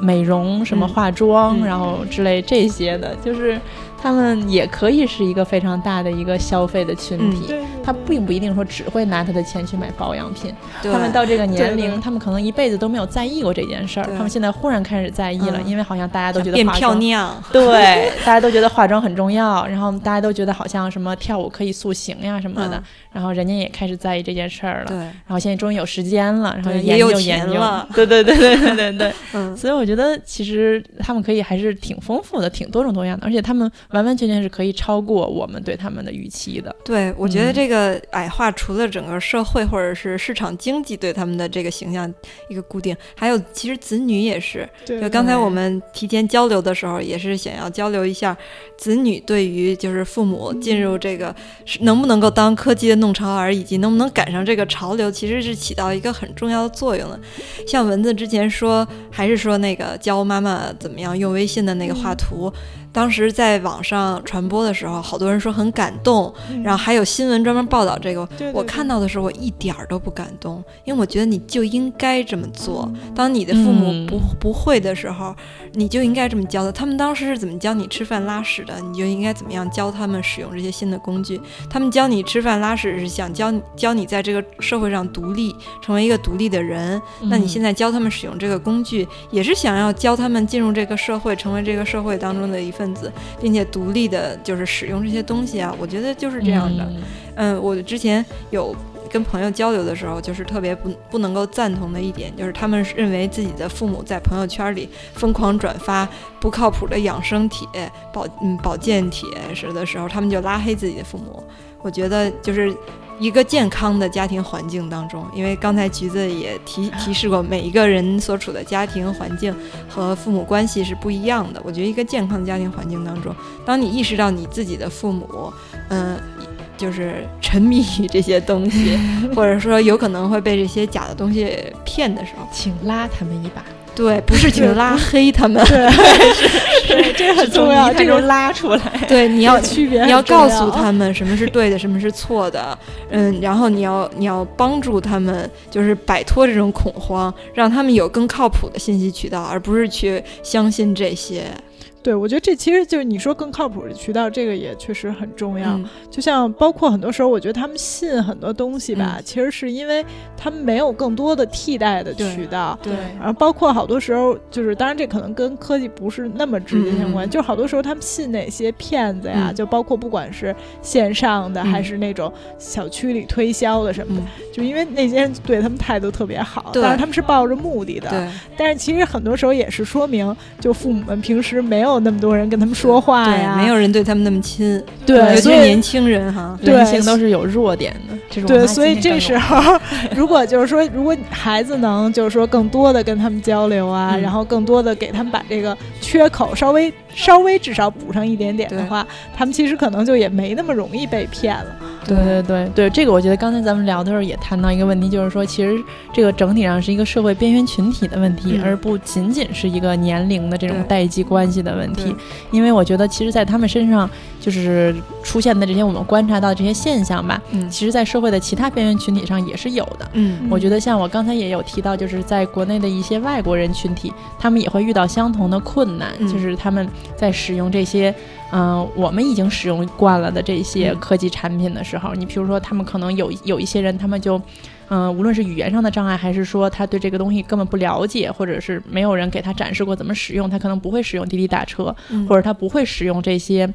Speaker 1: 美容什么
Speaker 2: 嗯
Speaker 1: 化妆，
Speaker 2: 嗯
Speaker 1: 然后之类这些的，就是他们也可以是一个非常大的一个消费的群体。
Speaker 3: 对，
Speaker 1: 他并不一定说只会拿他的钱去买保养品，他们到这个年龄，他们可能一辈子都没有在意过这件事儿，他们现在忽然开始在意了，
Speaker 2: 嗯
Speaker 1: 因为好像大家都觉得
Speaker 2: 变漂
Speaker 1: 化妆
Speaker 2: 亮。(laughs)
Speaker 1: 对，大家都觉得化妆很重要，然后大家都觉得好像什么跳舞可以塑形呀什么的，
Speaker 2: 嗯
Speaker 1: 然后人家也开始在意这件事儿了。
Speaker 2: 对，
Speaker 1: 然后现在终于有时间了，然后研究研究
Speaker 2: 了。
Speaker 1: 对对对对对对对。(laughs)
Speaker 2: 嗯，
Speaker 1: 所以我觉得其实他们可以还是挺丰富的，挺多种多样的，而且他们完完全全是可以超过我们对他们的预期的。
Speaker 2: 对，我觉得
Speaker 1: 嗯
Speaker 2: 这个矮化除了整个社会或者是市场经济对他们的这个形象一个固定，还有其实子女也是。
Speaker 3: 对
Speaker 2: 就刚才我们提前交流的时候，也是想要交流一下子女对于就是父母进入这个能不能够当科技的弄潮儿，以及能不能赶上这个潮流，其实是起到一个很重要的作用的。像蚊子之前说，还是说那个教妈妈怎么样用微信的那个画图，当时在网上传播的时候，好多人说很感动，然后还有新闻专门报道这个。
Speaker 3: 对对
Speaker 2: 我看到的时候，我一点儿都不感动，因为我觉得你就应该这么做。
Speaker 3: 嗯
Speaker 2: 当你的父母
Speaker 1: 嗯
Speaker 2: 不、不会的时候，你就应该这么教他。他们当时是怎么教你吃饭拉屎的，你就应该怎么样教他们使用这些新的工具。他们教你吃饭拉屎是想教你教你在这个社会上独立，成为一个独立的人。那你现
Speaker 1: 在
Speaker 2: 在教他们使用这个工具，也是想要教他们进入这个社会，成为这个社会当中的一份子，并且独立的，就是使用这些东西啊。我觉得就是这样的。嗯，我之前有跟朋友交流的时候，就是特别不不能够赞同的一点，就是他们认为自己的父母在朋友圈里疯狂转发不靠谱的养生帖、保嗯保健帖时的时候，他们就拉黑自己的父母。我觉得就是一个健康的家庭环境当中，因为刚才橘子也提提示过，每一个人所处的家庭环境和父母关系是不一样的。我觉得一个健康的家庭环境当中，当你意识到你自己的父母，嗯。就是沉迷于这些东西，(laughs) 或者说有可能会被这些假的东西骗的时候，
Speaker 1: 请拉他们一把。
Speaker 2: 对，不是去拉黑他们，(laughs)
Speaker 3: 对，这很重要，这种
Speaker 1: 拉出来。
Speaker 2: 对，你要
Speaker 3: 区别，
Speaker 2: 你要告诉他们什么是对的，什么是错的。嗯，然后你要你要帮助他们，就是摆脱这种恐慌，让他们有更靠谱的信息渠道，而不是去相信这些。
Speaker 3: 对，我觉得这其实就是你说更靠谱的渠道，这个也确实很重要。就像包括很多时候，我觉得他们信很多东西吧，其实是因为他们没有更多的替代的渠道。
Speaker 2: 对，
Speaker 3: 然后包括好多时候，就是当然这可能跟科技不是那么直接相关，就是好多时候他们信哪些骗子呀，就包括不管是线上的还是那种小区里推销的什么的，就因为那些人对他们态度特别好，但是他们是抱着目的的。
Speaker 2: 对，
Speaker 3: 但是其实很多时候也是说明，就父母们平时没有。有那么多人跟他们说话呀，
Speaker 2: 没有人对他们那么亲，
Speaker 3: 对，
Speaker 2: 尤其是年轻人哈，
Speaker 3: 人
Speaker 1: 性都是有弱点的。这种
Speaker 3: 对，所以这时候，(laughs) 如果就是说，如果孩子能就是说更多的跟他们交流啊，然后更多的给他们把这个缺口稍微。稍微至少补上一点点的话，他们其实可能就也没那么容易被骗了。
Speaker 1: 对对对对，这个我觉得刚才咱们聊的时候也谈到一个问题，就是说其实这个整体上是一个社会边缘群体的问题，而不仅仅是一个年龄的这种代际关系的问题。因为我觉得其实，在他们身上就是出现的这些我们观察到这些现象吧，嗯，其实在社会的其他边缘群体上也是有的。
Speaker 2: 嗯，
Speaker 1: 我觉得像我刚才也有提到，就是在国内的一些外国人群体，他们也会遇到相同的困难，就是他们。在使用这些，嗯，我们已经使用惯了的这些科技产品的时候，你比如说，他们可能有有一些人，他们就。嗯，无论是语言上的障碍，还是说他对这个东西根本不了解，或者是没有人给他展示过怎么使用，他可能不会使用滴滴打车，或者他不会使用这些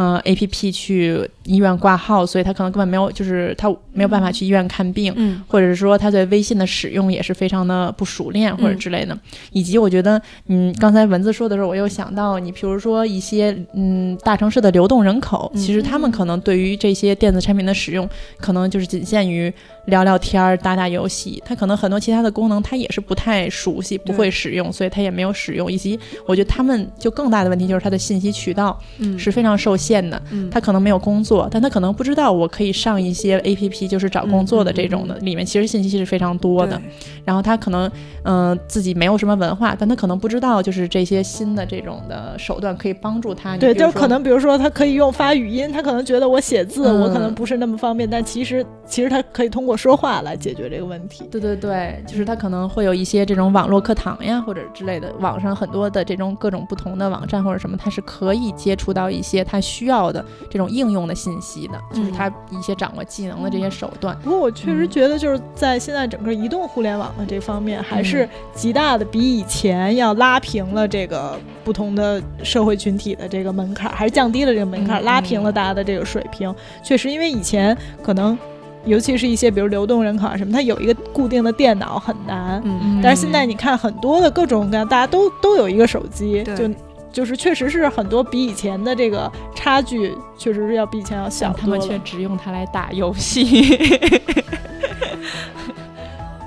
Speaker 1: 嗯 A P P 去医院挂号，所以他可能根本没有，就是他没有办法去医院看病，嗯或者是说他对微信的使用也是非常的不熟练或者之类的。以及我觉得，嗯，刚才文字说的时候，我又想到，你比如说一些嗯大城市的流动人口，其实他们可能对于这些电子产品的使用，可能就是仅限于。聊聊天儿、打打游戏，他可能很多其他的功能他也是不太熟悉、不会使用，所以他也没有使用。以及我觉得他们就更大的问题就是他的信息渠道是非常受限的。他可能没有工作，但他可能不知道我可以上一些 A P P，就是找工作的这种的，里面其实信息是非常多的。然后他可能嗯自己没有什么文化，但他可能不知道就是这些新的这种的手段可以帮助他。
Speaker 3: 对，就可能比如说他可以用发语音，他可能觉得我写字我可能不是那么方便，但其实其实他可以通过。说话来解决这个问题，
Speaker 1: 对对对，就是他可能会有一些这种网络课堂呀，或者之类的，网上很多的这种各种不同的网站或者什么，他是可以接触到一些他需要的这种应用的信息的，就是他一些掌握技能的这些手段。
Speaker 3: 不过我确实觉得，就是在现在整个移动互联网的这方面，还是极大的比以前要拉平了这个不同的社会群体的这个门槛，还是降低了这个门槛，拉平了大家的这个水平。确实，因为以前可能。尤其是一些比如流动人口啊什么，它有一个固定的电脑很难。嗯，但是现在你看很多的各种各样，大家都都有一个手机，就就是确实是很多比以前的这个差距，确实是要比以前要小。
Speaker 1: 他们却只用它来打游戏。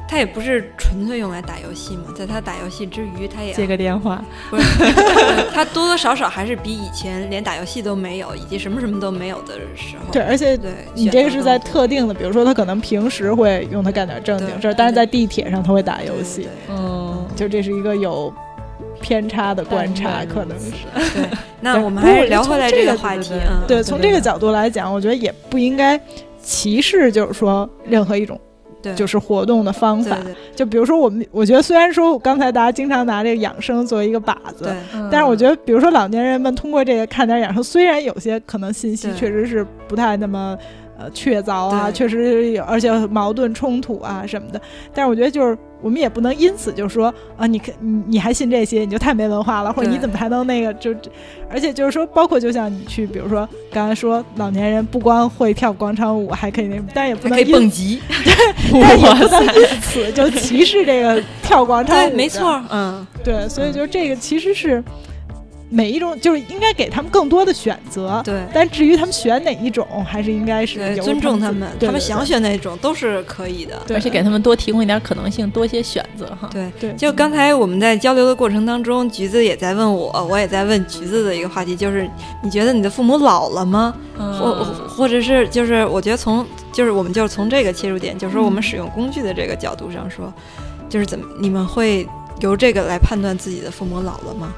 Speaker 2: 他也不是纯粹用来打游戏嘛，在他打游戏之余，他也
Speaker 1: 接个电话。
Speaker 2: 不是，他多多少少还是比以前连打游戏都没有，以及什么什么都没有的时候。
Speaker 3: 对，而且
Speaker 2: 对
Speaker 3: 你这个是在特定的，比如说他可能平时会用它干点正经事儿，但是在地铁上他会打游戏。
Speaker 2: 嗯，
Speaker 3: 就这是一个有偏差的观察，可能是。
Speaker 2: 对，那我们还是聊回来这个话题。
Speaker 3: 对，从这个角度来讲，我觉得也不应该歧视，就是说任何一种。就是活动的方法，就比如说我们，我觉得虽然说刚才大家经常拿这个养生作为一个靶子，但是我觉得，比如说老年人们通过这个看点养生，虽然有些可能信息确实是不太那么呃确凿啊，确实有，而且矛盾冲突啊什么的，但是我觉得就是我们也不能因此就说啊，你看你你还信这些，你就太没文化了，或者你怎么还能那个就，而且就是说，包括就像你去，比如说刚才说老年人不光会跳广场舞，还可以那什么，但也不
Speaker 2: 还可以
Speaker 3: 能
Speaker 2: 蹦极，(laughs) 对
Speaker 3: 但也不能因此就歧视这个跳广场舞 (laughs)
Speaker 2: 对，没错，嗯，
Speaker 3: 对，所以就这个其实是每一种，就是应该给他们更多的选择。
Speaker 2: 对。
Speaker 3: 但至于他们选哪一种，还是应该是
Speaker 2: 尊重
Speaker 3: 他
Speaker 2: 他们，他们想选哪种都是可以的。
Speaker 1: 而且给他们多提供一点可能性，多一些选择哈。
Speaker 2: 对，
Speaker 3: 对，
Speaker 2: 就刚才我们在交流的过程当中，橘子也在问我，我也在问橘子的一个话题，就是你觉得你的父母老了吗？或
Speaker 1: 嗯
Speaker 2: 或者是就是我觉得从就是我们就是从这个切入点，就是说我们
Speaker 3: 嗯
Speaker 2: 使用工具的这个角度上说，就是怎么你们会由这个来判断自己的父母老了吗？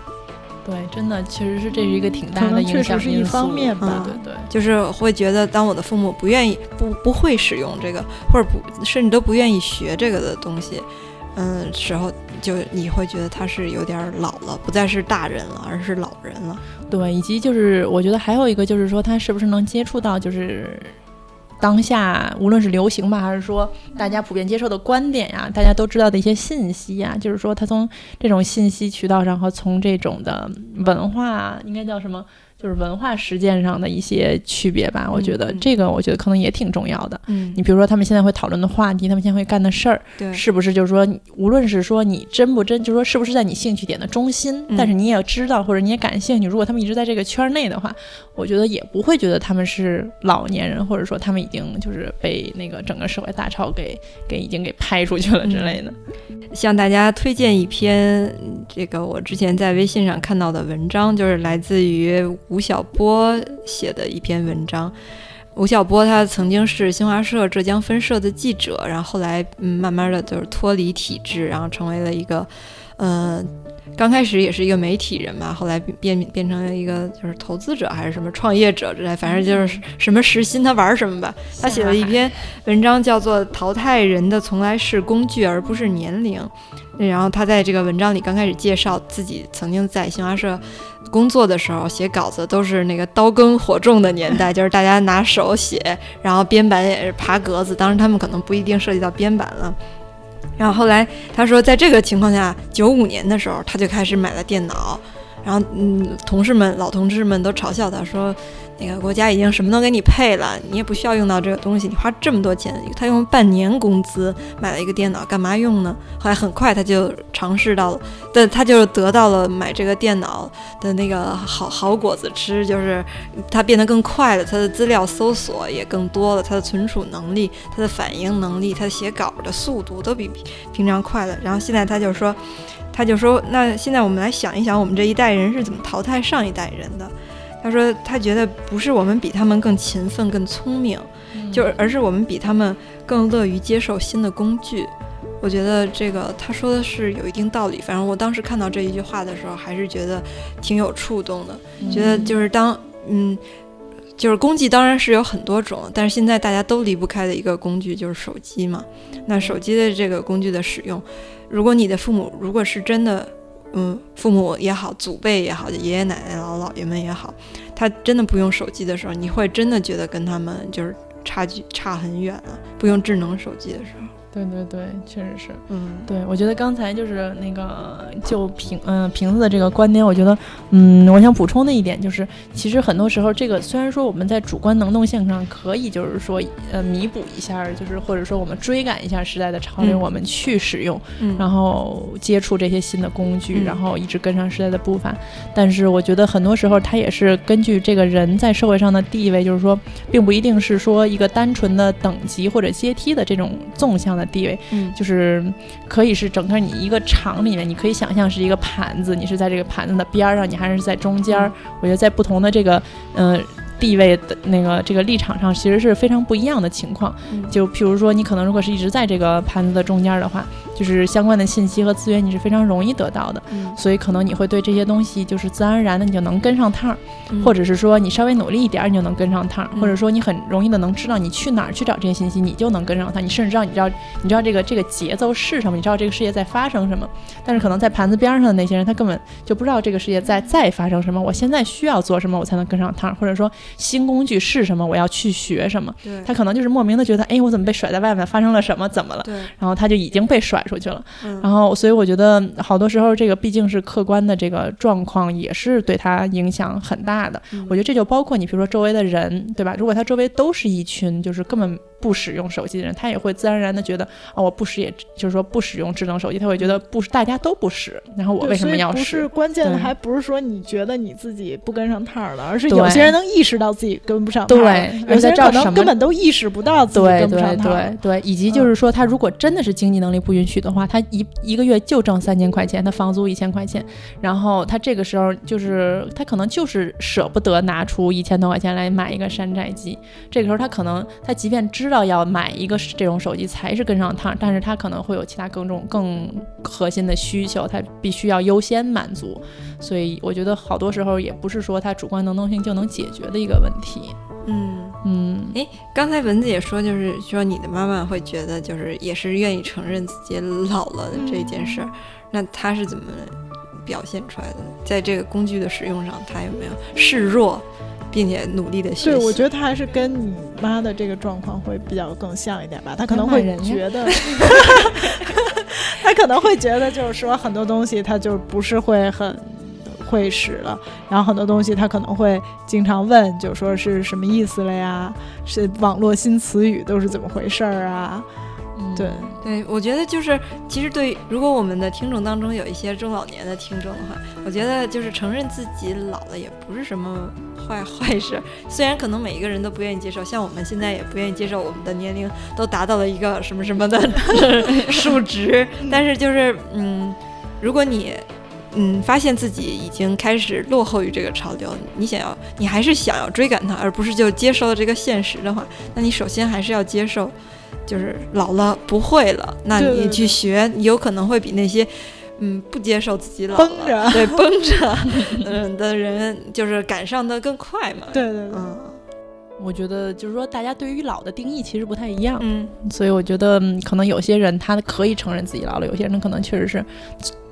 Speaker 1: 对，真的确实是这是一个挺大的影响
Speaker 3: 确实是一
Speaker 1: 因素
Speaker 3: 方面吧
Speaker 1: 对对对。
Speaker 2: 就是会觉得，当我的父母不愿意、不不会使用这个，或者不甚至都不愿意学这个的东西，嗯，时候就你会觉得他是有点儿老了，不再是大人了，而是老人了。
Speaker 1: 对，以及就是我觉得还有一个就是说，他是不是能接触到就是当下无论是流行吧，还是说大家普遍接受的观点呀，大家都知道的一些信息呀，就是说他从这种信息渠道上和从这种的文化应该叫什么，就是文化实践上的一些区别吧。我觉得
Speaker 2: 嗯
Speaker 1: 这个我觉得可能也挺重要的。
Speaker 2: 嗯
Speaker 1: 你比如说他们现在会讨论的话题，他们现在会干的事儿，
Speaker 2: 对，
Speaker 1: 是不是就是说，无论是说你真不真，就是说是不是在你兴趣点的中心，
Speaker 2: 嗯
Speaker 1: 但是你也知道或者你也感兴趣，如果他们一直在这个圈儿内的话，我觉得也不会觉得他们是老年人，或者说他们已经就是被那个整个社会大潮给给已经给拍出去了之类的。
Speaker 2: 向大家推荐一篇嗯这个我之前在微信上看到的文章，就是来自于吴晓波写的一篇文章。吴晓波他曾经是新华社浙江分社的记者，然后后来慢慢的就是脱离体制，然后成为了一个，呃，刚开始也是一个媒体人嘛，后来变变成了一个就是投资者还是什么创业者之类，反正就是什么时薪他玩什么吧。他写了一篇文章，叫做《淘汰人的从来是工具而不是年龄》。然后他在这个文章里刚开始介绍自己曾经在新华社工作的时候，写稿子都是那个刀耕火种的年代，(laughs) 就是大家拿手写，然后编版也是爬格子。当然他们可能不一定涉及到编版了。然后后来他说，在这个情况下，九五年的时候他就开始买了电脑，然后嗯，同事们老同事们都嘲笑他说。那个国家已经什么都给你配了，你也不需要用到这个东西。你花这么多钱，他用半年工资买了一个电脑，干嘛用呢？后来很快他就尝试到了，但他就得到了买这个电脑的那个好好果子吃，就是他变得更快了，他的资料搜索也更多了，他的存储能力、他的反应能力、它写稿的速度都比平常快了。然后现在他就说，他就说，那现在我们来想一想，我们这一代人是怎么淘汰上一代人的。他说，他觉得不是我们比他们更勤奋、更聪明，就是而是我们比他们更乐于接受新的工具。我觉得这个他说的是有一定道理。反正我当时看到这一句话的时候，还是觉得挺有触动的。觉得就是当嗯，就是工具当然是有很多种，但是现在大家都离不开的一个工具就是手机嘛。那手机的这个工具的使用，如果你的父母如果是真的。嗯，父母也好，祖辈也好，爷爷奶奶、姥姥爷们也好，他真的不用手机的时候，你会真的觉得跟他们就是差距差很远啊。不用智能手机的时候，
Speaker 1: 对对对，确实是。
Speaker 2: 嗯，
Speaker 1: 对，我觉得刚才就是那个就瓶嗯、瓶子的这个观点，我觉得嗯，我想补充的一点就是，其实很多时候这个虽然说我们在主观能动性上可以就是说呃弥补一下，就是或者说我们追赶一下时代的潮流，
Speaker 2: 嗯
Speaker 1: 我们去使用，
Speaker 2: 嗯
Speaker 1: 然后接触这些新的工具，
Speaker 2: 嗯
Speaker 1: 然后一直跟上时代的步伐。但是我觉得很多时候它也是根据这个人在社会上的地位，就是说，并不一定是说一个单纯的等级或者阶梯的这种纵向的地位，
Speaker 2: 嗯
Speaker 1: 就是可以是整个你一个场里面，你可以想象是一个盘子，你是在这个盘子的边儿上，你还是在中间儿。我觉得在不同的这个嗯、呃地位的那个这个立场上，其实是非常不一样的情况。
Speaker 2: 嗯
Speaker 1: 就譬如说，你可能如果是一直在这个盘子的中间儿的话，就是相关的信息和资源你是非常容易得到的，
Speaker 2: 嗯
Speaker 1: 所以可能你会对这些东西就是自然而然的你就能跟上趟儿，
Speaker 2: 嗯
Speaker 1: 或者是说你稍微努力一点儿你就能跟上趟儿，
Speaker 2: 嗯
Speaker 1: 或者说你很容易的能知道你去哪儿去找这些信息，你就能跟上它，你甚至知道你知道你知道这个这个节奏是什么，你知道这个世界在发生什么。但是可能在盘子边上的那些人，他根本就不知道这个世界在在发生什么，我现在需要做什么我才能跟上趟儿，或者说新工具是什么，我要去学什么。他可能就是莫名的觉得，哎，我怎么被甩在外面，发生了什么，怎么了？然后他就已经被甩甩出去了。
Speaker 2: 嗯
Speaker 1: 然后，所以我觉得好多时候这个毕竟是客观的这个状况，也是对他影响很大的。
Speaker 2: 嗯
Speaker 1: 我觉得这就包括你，比如说周围的人，对吧？如果他周围都是一群就是根本不使用手机的人，他也会自然而然的觉得啊、我不使，也就是说不使用智能手机，他会觉得不，大家都不使，然后我为什么要使？
Speaker 3: 关键的，还不是说你觉得你自己不跟上趟儿了，而是有些人能意识到自己跟不上趟儿，
Speaker 1: 对
Speaker 3: 有些人可能根本都意识不到自己
Speaker 1: 对
Speaker 3: 跟不上
Speaker 1: 对
Speaker 3: 趟儿。
Speaker 1: 对对，以及就是说，他如果真的是经济能力不允许去的话，他一一个月就挣三千块钱，他房租一千块钱，然后他这个时候就是他可能就是舍不得拿出一千多块钱来买一个山寨机，这个时候他可能他即便知道要买一个这种手机才是跟上趟，但是他可能会有其他更重更核心的需求，他必须要优先满足，所以我觉得好多时候也不是说他主观能动性就能解决的一个问题，
Speaker 2: 嗯。
Speaker 1: 嗯。
Speaker 2: 刚才蚊子也说，就是说你的妈妈会觉得，就是也是愿意承认自己老了的这件事儿。那她是怎么表现出来的？在这个工具的使用上，她有没有示弱，并且努力的学习？
Speaker 3: 对，我觉得她还是跟你妈的这个状况会比较更像一点吧。她可能会觉得，(laughs) 她可能会觉得，就是说很多东西她就不是会很会使了，然后很多东西他可能会经常问，就说是什么意思了呀？是网络新词语都是怎么回事儿啊？对，
Speaker 2: 对，我觉得就是，其实对，如果我们的听众当中有一些中老年的听众的话，我觉得就是承认自己老了也不是什么坏坏事。虽然可能每一个人都不愿意接受，像我们现在也不愿意接受我们的年龄都达到了一个什么什么的 (laughs) 数值，但是就是，嗯，如果你。嗯，发现自己已经开始落后于这个潮流，你想要，你还是想要追赶它，而不是就接受了这个现实的话，那你首先还是要接受，就是老了不会了，那你
Speaker 3: 对对对。
Speaker 2: 去学，你有可能会比那些嗯不接受自己老
Speaker 3: 绷
Speaker 2: 了，
Speaker 3: 着。
Speaker 2: 对绷着。嗯的人，就是赶上的更快嘛。
Speaker 3: 对对。对，
Speaker 2: 嗯。
Speaker 1: 我觉得就是说，大家对于老的定义其实不太一样，
Speaker 2: 嗯。
Speaker 1: 所以我觉得嗯可能有些人他可以承认自己老了，有些人可能确实是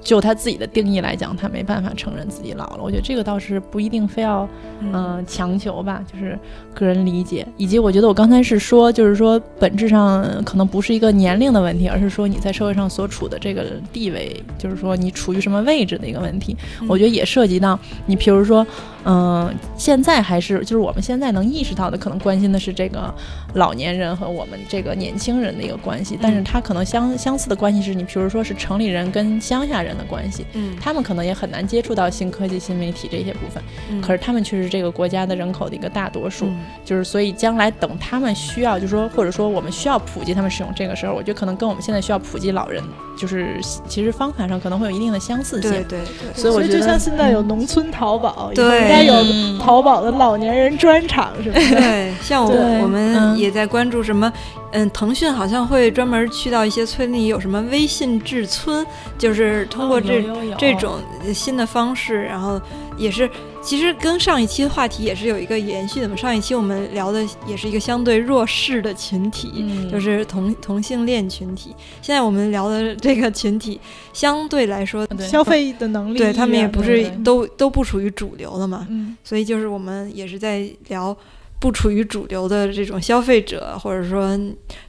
Speaker 1: 就他自己的定义来讲，他没办法承认自己老了。我觉得这个倒是不一定非要嗯、呃强求吧，就是个人理解。以及我觉得我刚才是说，就是说本质上可能不是一个年龄的问题，而是说你在社会上所处的这个地位，就是说你处于什么位置的一个问题。我觉得也涉及到你，比如说，嗯、现在还是就是我们现在能意识到的，可能关心的是这个老年人和我们这个年轻人的一个关系，但是他可能相相似的关系是你，比如说是城里人跟乡下人的关系，
Speaker 2: 嗯。
Speaker 1: 他们可能也很难接触到新科技、新媒体这些部分，
Speaker 2: 嗯。
Speaker 1: 可是他们却是这个国家的人口的一个大多数，
Speaker 2: 嗯。
Speaker 1: 就是所以将来等他们需要，就是说或者说我们需要普及他们使用这个时候，我觉得可能跟我们现在需要普及老人，就是其实方法上可能会有一定的相似性。
Speaker 2: 对对对，
Speaker 3: 所以就
Speaker 1: 所以我觉得
Speaker 3: 像现在有农村淘宝，
Speaker 2: 对。
Speaker 3: 应该有
Speaker 1: 嗯。
Speaker 3: 淘宝的老年人专场什么的。(laughs)
Speaker 2: 对，像我我们
Speaker 1: 嗯。
Speaker 2: 也在关注什么，嗯，腾讯好像会专门去到一些村里，有什么微信至村，就是通过
Speaker 1: 哦
Speaker 2: 这、这种新的方式，然后也是其实跟上一期的话题也是有一个延续的嘛。上一期我们聊的也是一个相对弱势的群体，
Speaker 1: 嗯
Speaker 2: 就是同同性恋群体。现在我们聊的这个群体相对来说，
Speaker 3: 消费的能力，
Speaker 2: 对他们也不是都都不属于主流了嘛。
Speaker 3: 嗯，
Speaker 2: 所以就是我们也是在聊不处于主流的这种消费者，或者说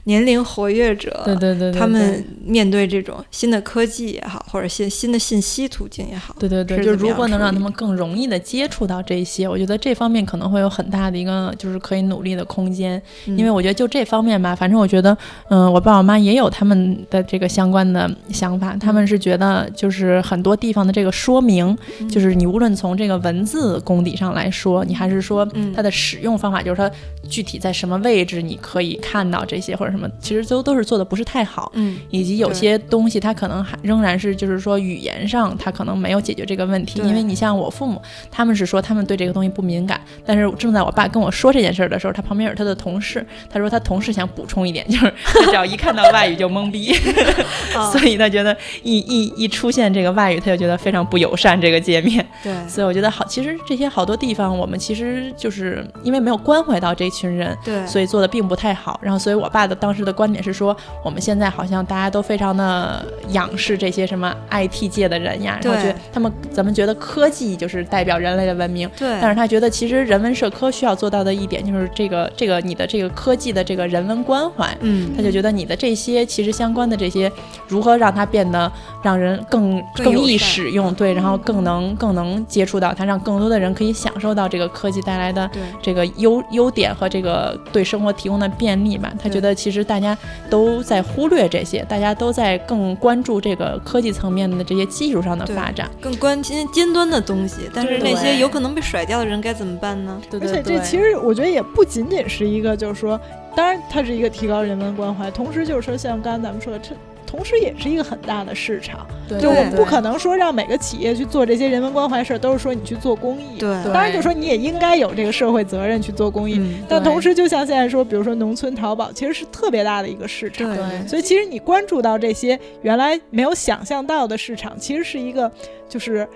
Speaker 2: 年龄活跃者，
Speaker 1: 对对对对，
Speaker 2: 他们面对这种新的科技也好，或者新新的信息途径也好，
Speaker 1: 对对对，就是如
Speaker 2: 怎么样处理
Speaker 1: 果能让他们更容易的接触到这些，我觉得这方面可能会有很大的一个就是可以努力的空间。
Speaker 2: 嗯。
Speaker 1: 因为我觉得就这方面吧，反正我觉得，嗯、我爸我妈也有他们的这个相关的想法，他们是觉得就是很多地方的这个说明，
Speaker 2: 嗯。
Speaker 1: 就是你无论从这个文字功底上来说，你还是说
Speaker 2: 嗯。
Speaker 1: 它的使用方法，就是它具体在什么位置你可以看到这些或者什么，其实都都是做的不是太好。
Speaker 2: 嗯
Speaker 1: 以及有些东西它可能还仍然是就是说语言上它可能没有解决这个问题，因为你像我父母，他们是说他们对这个东西不敏感，但是正在我爸跟我说这件事儿的时候，他旁边有他的同事，他说他同事想补充一点，就是 (laughs) 他只要一看到外语就懵逼，(laughs)
Speaker 2: 啊
Speaker 1: 所以他觉得一一一出现这个外语，他就觉得非常不友善这个界面，
Speaker 2: 对。
Speaker 1: 所以我觉得好，其实这些好多地方我们其实就是因为没有关关怀到这群人，
Speaker 2: 对，
Speaker 1: 所以做的并不太好。然后，所以我爸的当时的观点是说，我们现在好像大家都非常的仰视这些什么 IT 界的人呀，然后觉得他们咱们觉得科技就是代表人类的文明，
Speaker 2: 对。
Speaker 1: 但是他觉得其实人文社科需要做到的一点就是这个这个你的这个科技的这个人文关怀，
Speaker 2: 嗯，
Speaker 1: 他就觉得你的这些其实相关的这些如何让它变得让人更更易使用，对，然后更能更能接触到它，让更多的人可以享受到这个科技带来的这个优优点和这个对生活提供的便利吧。他觉得其实大家都在忽略这些，大家都在更关注这个科技层面的这些技术上的发展，
Speaker 2: 更关心尖端的东西。但是那些有可能被甩掉的人该怎么办呢？
Speaker 1: 对对
Speaker 3: 对。而且这其实我觉得也不仅仅是一个，就是说，当然它是一个提高人文关怀，同时就是说，像刚才咱们说的这。同时也是一个很大的市场，就我们不可能说让每个企业去做这些人文关怀事儿，都是说你去做公益。
Speaker 2: 对，
Speaker 3: 当然就说你也应该有这个社会责任去做公益。但同时，就像现在说，比如说农村淘宝，其实是特别大的一个市场。
Speaker 1: 对，
Speaker 3: 所以其实你关注到这些原来没有想象到的市场，其实是一个就是。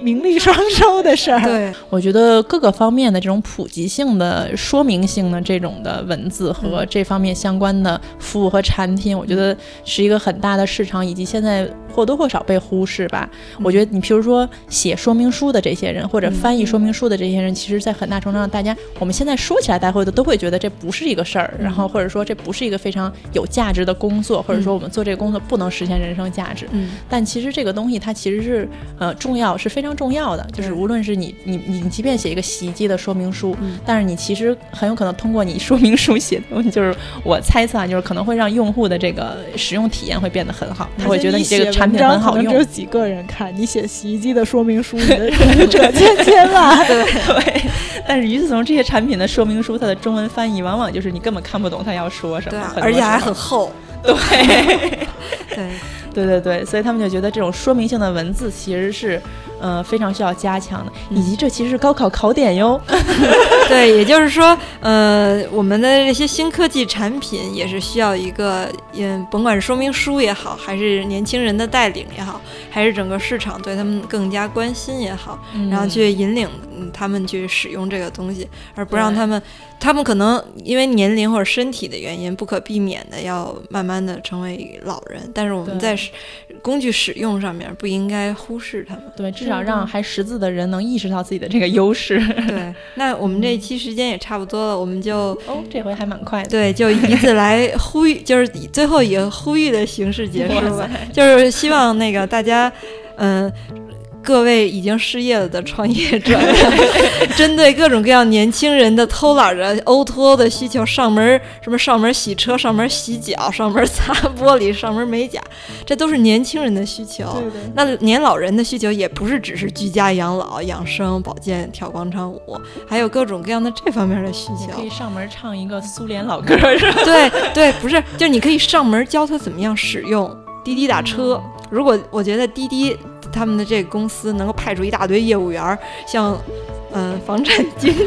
Speaker 3: 名利双收的事儿，
Speaker 2: 对。
Speaker 1: 我觉得各个方面的这种普及性的、说明性的这种的文字和这方面相关的服务和产品，我觉得是一个很大的市场，以及现在或多或少被忽视吧。我觉得你譬如说写说明书的这些人，或者翻译说明书的这些人，其实，在很大程度上，大家我们现在说起来，大家会都会觉得这不是一个事儿，然后或者说这不是一个非常有价值的工作，或者说我们做这个工作不能实现人生价值。
Speaker 2: 嗯，
Speaker 1: 但其实这个东西它其实是呃重要，是非常。非常重要的就是，无论是你你你，即便写一个洗衣机的说明书，但是你其实很有可能通过你说明书写的东西，就是我猜测啊，就是可能会让用户的这个使用体验会变得很好，他会觉得你这个产品很好用。
Speaker 3: 只有几个人看你写洗衣机的说明书，你的读者千千万。
Speaker 1: 对对。但是与此同时，这些产品的说明书，它的中文翻译往往就是你根本看不懂它要说什么，
Speaker 2: 而且还很厚。(laughs)
Speaker 1: 对 (laughs)
Speaker 2: 对。
Speaker 1: 对对对，所以他们就觉得这种说明性的文字其实是，呃，非常需要加强的，以及这其实是高考考点哟。(laughs)
Speaker 2: 对，也就是说，呃，我们的这些新科技产品也是需要一个，嗯，甭管是说明书也好，还是年轻人的带领也好，还是整个市场对他们更加关心也好，然后去引领他们去使用这个东西，而不让他们。他们可能因为年龄或者身体的原因，不可避免的要慢慢的成为老人。但是我们在工具使用上面不应该忽视他们。
Speaker 1: 对，至少让还识字的人能意识到自己的这个优势。
Speaker 2: 对，(laughs) 那我们这一期时间也差不多了，我们就
Speaker 1: 哦，这回还蛮快的。
Speaker 2: 对，就以此来呼吁，(laughs) 就是最后以呼吁的形式结束吧。就是希望那个大家，嗯。各位已经失业了的创业者，(laughs) 针对各种各样年轻人的偷懒的 O to 的需求，上门什么上门洗车、上门洗脚、上门擦玻璃、上门美甲，这都是年轻人的需求。那年老人的需求也不是只是居家养老、养生、保健、跳广场舞，还有各种各样的这方面的需求。
Speaker 1: 可以上门唱一个苏联老歌，是吧？(laughs)
Speaker 2: 对对，不是，就是你可以上门教他怎么样使用滴滴打车。如果我觉得滴滴。他们的这个公司能够派出一大堆业务员，像。嗯，房产经纪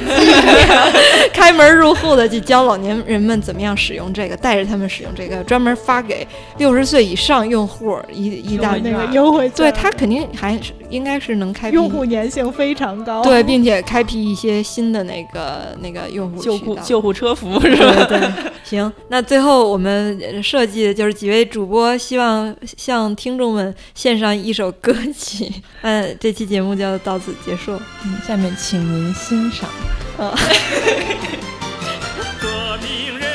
Speaker 2: 开门入户的去教老年人们怎么样使用这个，带着他们使用这个，专门发给六十岁以上用户一一大
Speaker 3: 那个优惠。
Speaker 2: 对他肯定还是应该是能开
Speaker 3: 用户粘性非常高。
Speaker 2: 对，并且开辟一些新的那个那个用户
Speaker 1: 救护救护车服务是吧？
Speaker 2: 对，行，那最后我们设计的就是几位主播希望向听众们献上一首歌曲。(laughs) 嗯，这期节目就到此结束。
Speaker 1: 嗯，下面请。请您欣赏。(laughs)
Speaker 4: 革命人